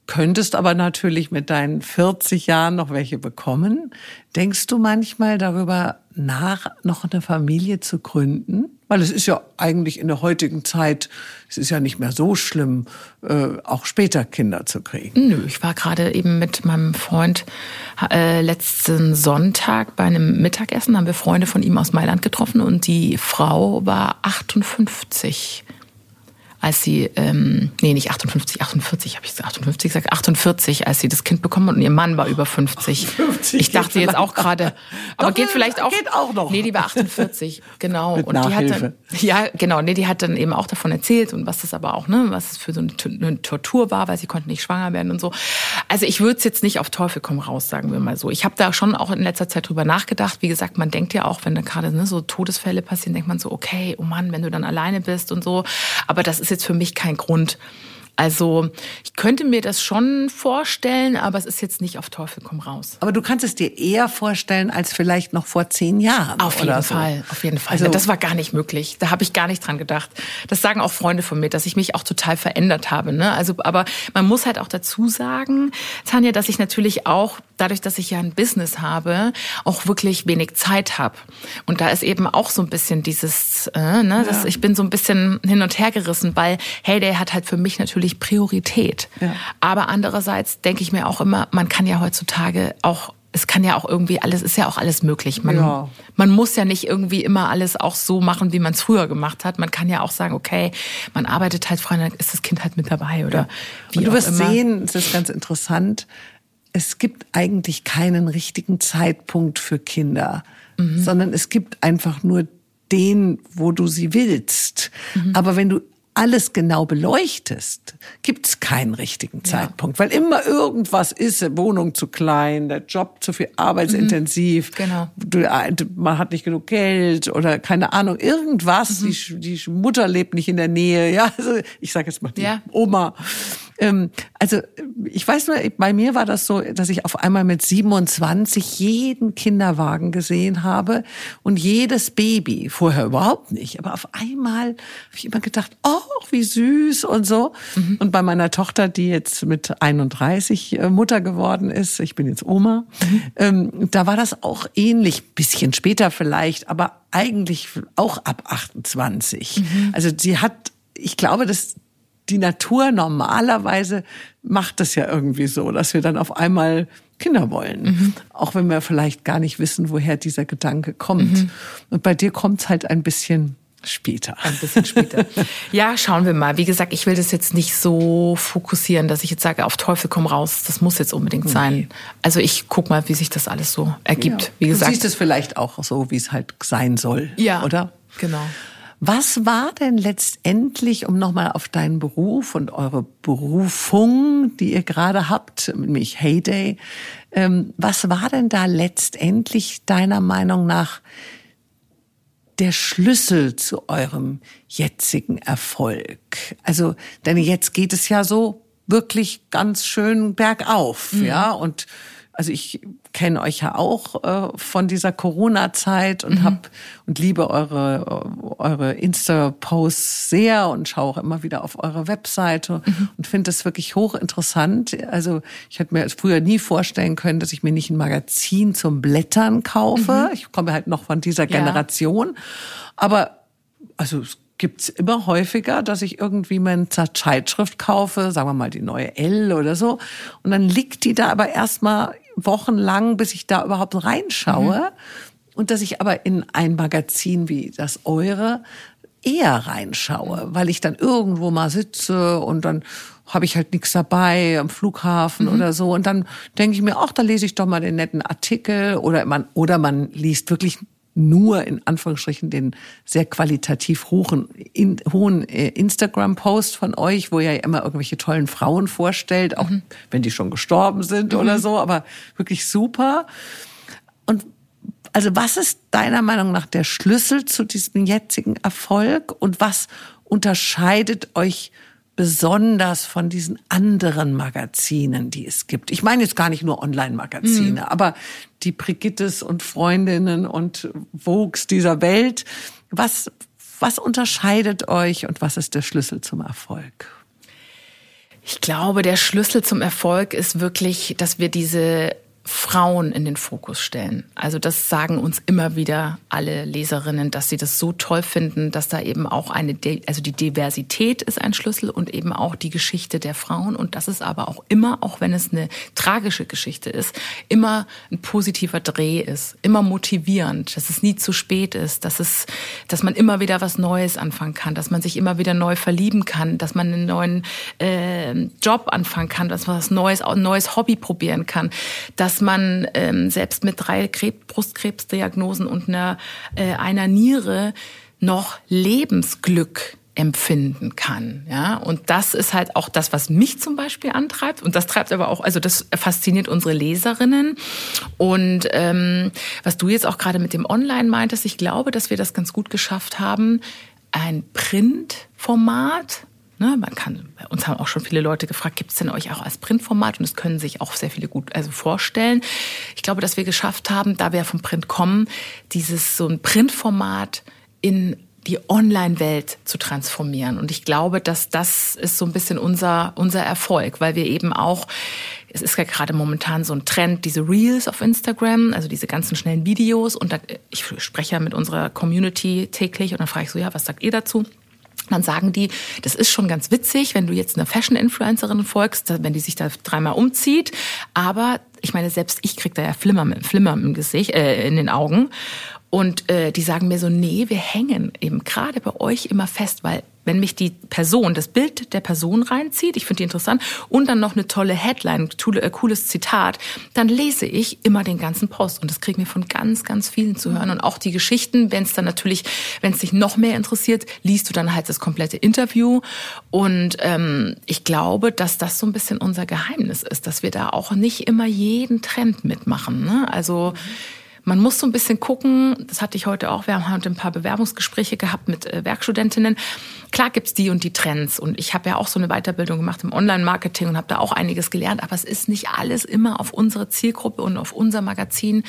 könntest aber natürlich mit deinen 40 Jahren noch welche bekommen. Denkst du manchmal darüber nach, noch eine Familie zu gründen? Weil es ist ja eigentlich in der heutigen Zeit, es ist ja nicht mehr so schlimm, äh, auch später Kinder zu kriegen. Nö, ich war gerade eben mit meinem Freund äh, letzten Sonntag bei einem Mittagessen, haben wir Freunde von ihm aus Mailand getroffen und die Frau war 58 als sie, ähm, nee, nicht 58, 48, habe ich 58 gesagt, 48, als sie das Kind bekommen und ihr Mann war über 50. 50 ich dachte jetzt auch gerade, aber geht vielleicht auch. Geht auch noch. Nee, die war 48, genau. Mit und die hat dann, ja, genau, nee, die hat dann eben auch davon erzählt und was das aber auch, ne, was es für so eine, eine Tortur war, weil sie konnten nicht schwanger werden und so. Also ich würde es jetzt nicht auf Teufel komm raus, sagen wir mal so. Ich habe da schon auch in letzter Zeit drüber nachgedacht. Wie gesagt, man denkt ja auch, wenn da gerade ne, so Todesfälle passieren, denkt man so, okay, oh Mann, wenn du dann alleine bist und so. Aber das ist jetzt für mich kein Grund, Also ich könnte mir das schon vorstellen, aber es ist jetzt nicht auf Teufel komm raus. Aber du kannst es dir eher vorstellen als vielleicht noch vor zehn Jahren. Auf jeden so. Fall, auf jeden Fall. Also, das war gar nicht möglich. Da habe ich gar nicht dran gedacht. Das sagen auch Freunde von mir, dass ich mich auch total verändert habe. Ne? Also, aber man muss halt auch dazu sagen, Tanja, dass ich natürlich auch dadurch, dass ich ja ein Business habe, auch wirklich wenig Zeit habe. Und da ist eben auch so ein bisschen dieses, äh, ne, ja. ich bin so ein bisschen hin und her gerissen, weil Heyday hat halt für mich natürlich Priorität. Ja. Aber andererseits denke ich mir auch immer, man kann ja heutzutage auch es kann ja auch irgendwie alles, ist ja auch alles möglich. Man, ja. man muss ja nicht irgendwie immer alles auch so machen, wie man es früher gemacht hat. Man kann ja auch sagen, okay, man arbeitet halt frei, dann ist das Kind halt mit dabei oder wie Und du wirst immer. sehen, es ist ganz interessant, es gibt eigentlich keinen richtigen Zeitpunkt für Kinder, mhm. sondern es gibt einfach nur den, wo du sie willst. Mhm. Aber wenn du alles genau beleuchtest, gibt es keinen richtigen Zeitpunkt, ja. weil immer irgendwas ist, Wohnung zu klein, der Job zu viel arbeitsintensiv, mhm. genau. du, äh, man hat nicht genug Geld oder keine Ahnung, irgendwas, mhm. die, die Mutter lebt nicht in der Nähe, [laughs] ja, also ich sage jetzt mal die ja. Oma. Ähm, also ich weiß nur, bei mir war das so, dass ich auf einmal mit 27 jeden Kinderwagen gesehen habe und jedes Baby, vorher überhaupt nicht, aber auf einmal habe ich immer gedacht, oh, wie süß und so. Mhm. Und bei meiner Tochter, die jetzt mit 31 äh, Mutter geworden ist, ich bin jetzt Oma, mhm. ähm, da war das auch ähnlich, bisschen später vielleicht, aber eigentlich auch ab 28. Mhm. Also sie hat, ich glaube, dass die Natur normalerweise macht das ja irgendwie so, dass wir dann auf einmal Kinder wollen, mhm. auch wenn wir vielleicht gar nicht wissen, woher dieser Gedanke kommt. Mhm. Und bei dir kommt es halt ein bisschen später. Ein bisschen später. ja, schauen wir mal. Wie gesagt, ich will das jetzt nicht so fokussieren, dass ich jetzt sage, auf Teufel komm raus, das muss jetzt unbedingt sein. Nee. Also ich guck mal, wie sich das alles so ergibt. Ja. Wie gesagt, du siehst es vielleicht auch so, wie es halt sein soll, ja, oder? Genau. Was war denn letztendlich, um nochmal auf deinen Beruf und eure Berufung, die ihr gerade habt, nämlich Heyday, ähm, was war denn da letztendlich deiner Meinung nach der Schlüssel zu eurem jetzigen Erfolg? Also, denn jetzt geht es ja so wirklich ganz schön bergauf, mhm. ja, und also ich kenne euch ja auch äh, von dieser Corona-Zeit und mhm. hab und liebe eure eure Insta-Posts sehr und schaue auch immer wieder auf eure Webseite mhm. und finde das wirklich hochinteressant. Also ich hätte mir früher nie vorstellen können, dass ich mir nicht ein Magazin zum Blättern kaufe. Mhm. Ich komme halt noch von dieser Generation, ja. aber also gibt's immer häufiger, dass ich irgendwie meine Zeitschrift kaufe, sagen wir mal die neue L oder so, und dann liegt die da aber erstmal wochenlang, bis ich da überhaupt reinschaue. Mhm. Und dass ich aber in ein Magazin wie das Eure eher reinschaue, weil ich dann irgendwo mal sitze und dann habe ich halt nichts dabei am Flughafen mhm. oder so. Und dann denke ich mir, ach, da lese ich doch mal den netten Artikel oder man, oder man liest wirklich nur in Anführungsstrichen den sehr qualitativ hohen, in, hohen äh, Instagram-Post von euch, wo ihr ja immer irgendwelche tollen Frauen vorstellt, auch mhm. wenn die schon gestorben sind mhm. oder so, aber wirklich super. Und also was ist deiner Meinung nach der Schlüssel zu diesem jetzigen Erfolg und was unterscheidet euch besonders von diesen anderen Magazinen, die es gibt. Ich meine jetzt gar nicht nur Online-Magazine, mhm. aber die Brigittes und Freundinnen und Vogues dieser Welt. Was, was unterscheidet euch und was ist der Schlüssel zum Erfolg? Ich glaube, der Schlüssel zum Erfolg ist wirklich, dass wir diese Frauen in den Fokus stellen. Also das sagen uns immer wieder alle Leserinnen, dass sie das so toll finden, dass da eben auch eine, also die Diversität ist ein Schlüssel und eben auch die Geschichte der Frauen und das ist aber auch immer, auch wenn es eine tragische Geschichte ist, immer ein positiver Dreh ist, immer motivierend, dass es nie zu spät ist, dass es, dass man immer wieder was Neues anfangen kann, dass man sich immer wieder neu verlieben kann, dass man einen neuen äh, Job anfangen kann, dass man was Neues, ein neues Hobby probieren kann, dass dass man ähm, selbst mit drei Krebs, Brustkrebsdiagnosen und einer, äh, einer Niere noch Lebensglück empfinden kann. Ja, und das ist halt auch das, was mich zum Beispiel antreibt. Und das treibt aber auch, also das fasziniert unsere Leserinnen. Und ähm, was du jetzt auch gerade mit dem Online meintest, ich glaube, dass wir das ganz gut geschafft haben, ein Printformat Ne, man kann, bei uns haben auch schon viele Leute gefragt, gibt es denn euch auch als Printformat? Und das können sich auch sehr viele gut also vorstellen. Ich glaube, dass wir geschafft haben, da wir vom Print kommen, dieses so ein Printformat in die Online-Welt zu transformieren. Und ich glaube, dass das ist so ein bisschen unser, unser Erfolg, weil wir eben auch, es ist ja gerade momentan so ein Trend, diese Reels auf Instagram, also diese ganzen schnellen Videos. Und da, ich spreche ja mit unserer Community täglich und dann frage ich so, ja, was sagt ihr dazu? Dann sagen die, das ist schon ganz witzig, wenn du jetzt einer Fashion-Influencerin folgst, wenn die sich da dreimal umzieht. Aber ich meine, selbst ich krieg da ja Flimmer, Flimmer im Gesicht, äh, in den Augen. Und äh, die sagen mir so, nee, wir hängen eben gerade bei euch immer fest, weil wenn mich die Person, das Bild der Person reinzieht, ich finde die interessant, und dann noch eine tolle Headline, tolle, äh, cooles Zitat, dann lese ich immer den ganzen Post. Und das kriegen wir von ganz, ganz vielen zu hören. Und auch die Geschichten, wenn es dann natürlich, wenn es dich noch mehr interessiert, liest du dann halt das komplette Interview. Und ähm, ich glaube, dass das so ein bisschen unser Geheimnis ist, dass wir da auch nicht immer jeden Trend mitmachen. Ne? Also mhm man muss so ein bisschen gucken, das hatte ich heute auch, wir haben heute ein paar Bewerbungsgespräche gehabt mit äh, Werkstudentinnen. Klar gibt's die und die Trends und ich habe ja auch so eine Weiterbildung gemacht im Online-Marketing und habe da auch einiges gelernt, aber es ist nicht alles immer auf unsere Zielgruppe und auf unser Magazin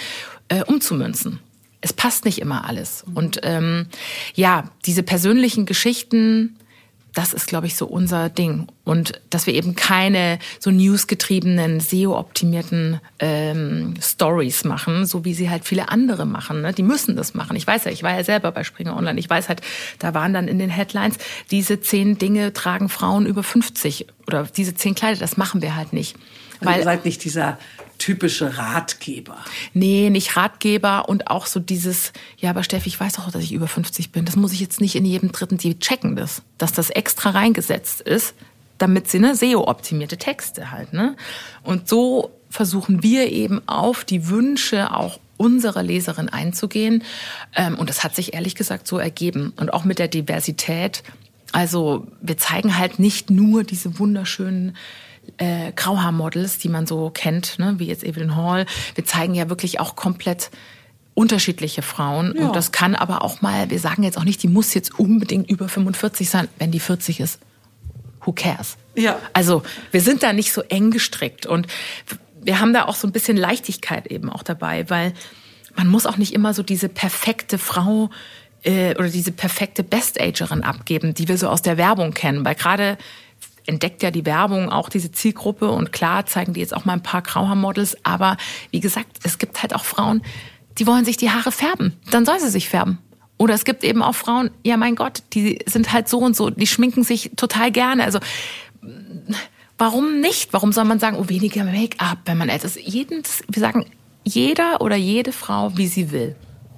äh, umzumünzen es passt nicht immer alles. Und ähm, ja, diese persönlichen Geschichten, das ist, glaube ich, so unser Ding. Und dass wir eben keine so newsgetriebenen, SEO-optimierten ähm, Stories machen, so wie sie halt viele andere machen. Ne? Die müssen das machen. Ich weiß ja, ich war ja selber bei Springer Online. Ich weiß halt, da waren dann in den Headlines, diese zehn Dinge tragen Frauen über 50 oder diese zehn Kleider, das machen wir halt nicht. Also Weil, ihr seid nicht dieser typische Ratgeber. Nee, nicht Ratgeber und auch so dieses, ja, aber Steffi, ich weiß doch, dass ich über 50 bin. Das muss ich jetzt nicht in jedem dritten, die checken das, dass das extra reingesetzt ist, damit sie ne SEO-optimierte Texte halt, ne? Und so versuchen wir eben auf die Wünsche auch unserer Leserin einzugehen. Ähm, und das hat sich ehrlich gesagt so ergeben. Und auch mit der Diversität. Also wir zeigen halt nicht nur diese wunderschönen äh, Grauhaarmodels, die man so kennt, ne, wie jetzt Evelyn Hall. Wir zeigen ja wirklich auch komplett unterschiedliche Frauen. Ja. Und das kann aber auch mal, wir sagen jetzt auch nicht, die muss jetzt unbedingt über 45 sein, wenn die 40 ist. Who cares? Ja. Also wir sind da nicht so eng gestrickt und wir haben da auch so ein bisschen Leichtigkeit eben auch dabei, weil man muss auch nicht immer so diese perfekte Frau äh, oder diese perfekte Best-Agerin abgeben, die wir so aus der Werbung kennen. Weil gerade entdeckt ja die Werbung auch diese Zielgruppe und klar zeigen die jetzt auch mal ein paar Grauhaarmodels, aber wie gesagt, es gibt halt auch Frauen, die wollen sich die Haare färben. Dann soll sie sich färben. Oder es gibt eben auch Frauen, ja mein Gott, die sind halt so und so, die schminken sich total gerne. Also warum nicht? Warum soll man sagen, oh weniger Make-up, wenn man etwas, jeden, wir sagen jeder oder jede Frau, wie sie will.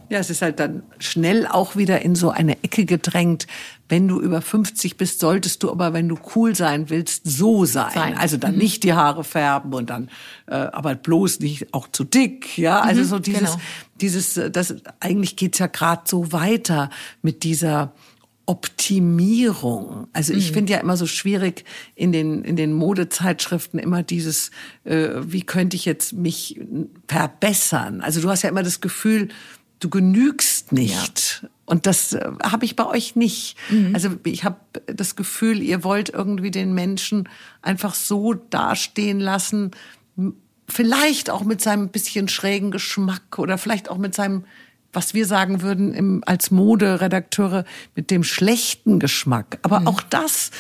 Ja, es ist halt dann schnell auch wieder in so eine Ecke gedrängt. Wenn du über 50 bist, solltest du aber, wenn du cool sein willst, so sein. sein. Also dann mhm. nicht die Haare färben und dann, äh, aber bloß nicht auch zu dick. Ja, also mhm, so dieses, genau. dieses, äh, das eigentlich geht's ja gerade so weiter mit dieser Optimierung. Also ich mhm. finde ja immer so schwierig in den in den Modezeitschriften immer dieses, äh, wie könnte ich jetzt mich verbessern? Also du hast ja immer das Gefühl, du genügst nicht. Ja. Und das äh, habe ich bei euch nicht. Mhm. Also ich habe das Gefühl, ihr wollt irgendwie den Menschen einfach so dastehen lassen, vielleicht auch mit seinem bisschen schrägen Geschmack oder vielleicht auch mit seinem was wir sagen würden im, als Moderedakteure mit dem schlechten Geschmack. Aber mhm. auch das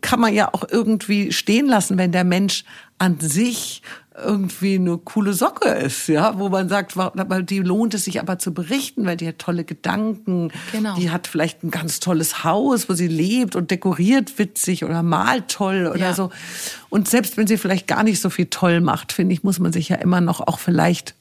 kann man ja auch irgendwie stehen lassen, wenn der Mensch an sich irgendwie eine coole Socke ist, ja, wo man sagt, weil die lohnt es sich aber zu berichten, weil die hat tolle Gedanken, genau. die hat vielleicht ein ganz tolles Haus, wo sie lebt und dekoriert witzig oder malt toll oder ja. so. Und selbst wenn sie vielleicht gar nicht so viel toll macht, finde ich, muss man sich ja immer noch auch vielleicht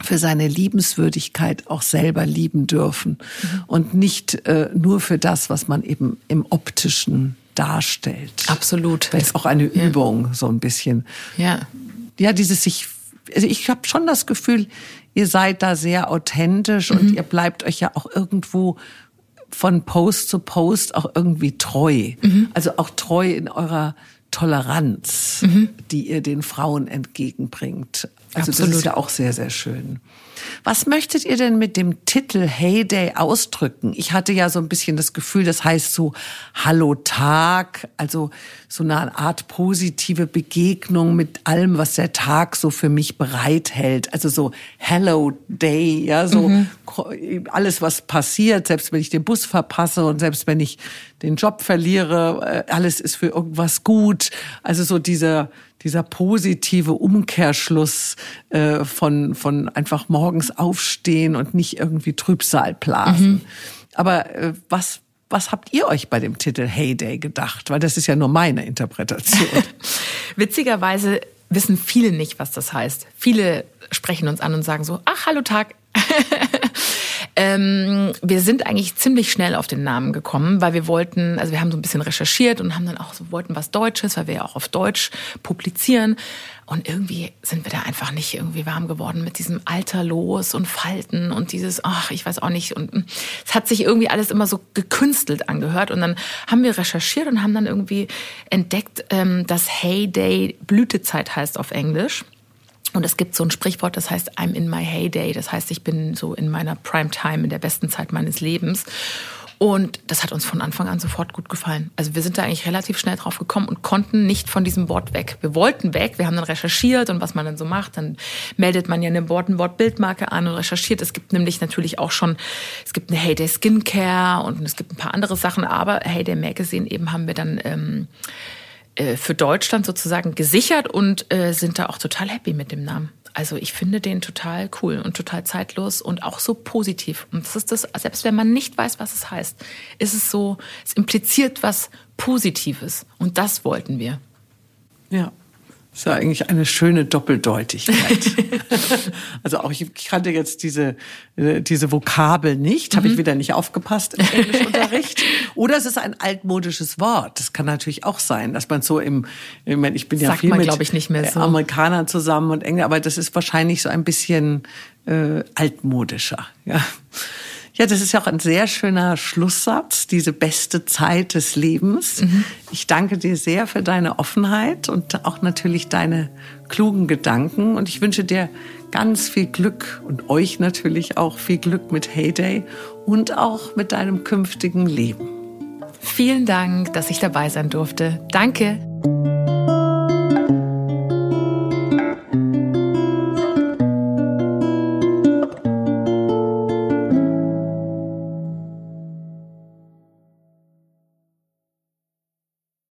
für seine Liebenswürdigkeit auch selber lieben dürfen mhm. und nicht äh, nur für das, was man eben im optischen darstellt. Absolut. Das ist auch eine Übung, ja. so ein bisschen. Ja. Ja, dieses sich, also ich habe schon das Gefühl, ihr seid da sehr authentisch mhm. und ihr bleibt euch ja auch irgendwo von Post zu Post auch irgendwie treu. Mhm. Also auch treu in eurer Toleranz, mhm. die ihr den Frauen entgegenbringt. Also Absolut. das ist ja auch sehr, sehr schön. Was möchtet ihr denn mit dem Titel Heyday ausdrücken? Ich hatte ja so ein bisschen das Gefühl, das heißt so Hallo Tag, also so eine Art positive Begegnung mit allem, was der Tag so für mich bereithält. Also so Hello Day, ja, so mhm. alles, was passiert, selbst wenn ich den Bus verpasse und selbst wenn ich den Job verliere, äh, alles ist für irgendwas gut. Also so dieser dieser positive Umkehrschluss äh, von, von einfach morgens aufstehen und nicht irgendwie Trübsal blasen. Mhm. Aber äh, was, was habt ihr euch bei dem Titel Heyday gedacht? Weil das ist ja nur meine Interpretation. [laughs] Witzigerweise wissen viele nicht, was das heißt. Viele sprechen uns an und sagen so, ach, hallo Tag. [laughs] Ähm, wir sind eigentlich ziemlich schnell auf den Namen gekommen, weil wir wollten, also wir haben so ein bisschen recherchiert und haben dann auch so, wollten was Deutsches, weil wir ja auch auf Deutsch publizieren. Und irgendwie sind wir da einfach nicht irgendwie warm geworden mit diesem Alter los und Falten und dieses, ach, ich weiß auch nicht. Und es hat sich irgendwie alles immer so gekünstelt angehört. Und dann haben wir recherchiert und haben dann irgendwie entdeckt, ähm, dass Heyday Blütezeit heißt auf Englisch. Und es gibt so ein Sprichwort, das heißt, I'm in my heyday. Das heißt, ich bin so in meiner Prime Time, in der besten Zeit meines Lebens. Und das hat uns von Anfang an sofort gut gefallen. Also wir sind da eigentlich relativ schnell drauf gekommen und konnten nicht von diesem Wort weg. Wir wollten weg, wir haben dann recherchiert und was man dann so macht, dann meldet man ja eine ein Wort Bildmarke an und recherchiert. Es gibt nämlich natürlich auch schon, es gibt eine Heyday Skincare und es gibt ein paar andere Sachen, aber Heyday Magazine eben haben wir dann ähm, äh, für Deutschland sozusagen gesichert und äh, sind da auch total happy mit dem Namen. Also ich finde den total cool und total zeitlos und auch so positiv. Und das ist das, selbst wenn man nicht weiß, was es heißt, ist es so, es impliziert was Positives. Und das wollten wir. Ja. Das ist ja eigentlich eine schöne Doppeldeutigkeit. [laughs] also auch ich kannte jetzt diese äh, diese Vokabel nicht, habe mhm. ich wieder nicht aufgepasst im Englischunterricht. [laughs] Oder es ist ein altmodisches Wort. Das kann natürlich auch sein, dass man so im, ich, meine, ich bin ja Sagt viel man, mit ich, nicht mehr so. Amerikanern zusammen und Engländer, aber das ist wahrscheinlich so ein bisschen äh, altmodischer. Ja. Ja, das ist ja auch ein sehr schöner Schlusssatz, diese beste Zeit des Lebens. Mhm. Ich danke dir sehr für deine Offenheit und auch natürlich deine klugen Gedanken. Und ich wünsche dir ganz viel Glück und euch natürlich auch viel Glück mit Heyday und auch mit deinem künftigen Leben. Vielen Dank, dass ich dabei sein durfte. Danke.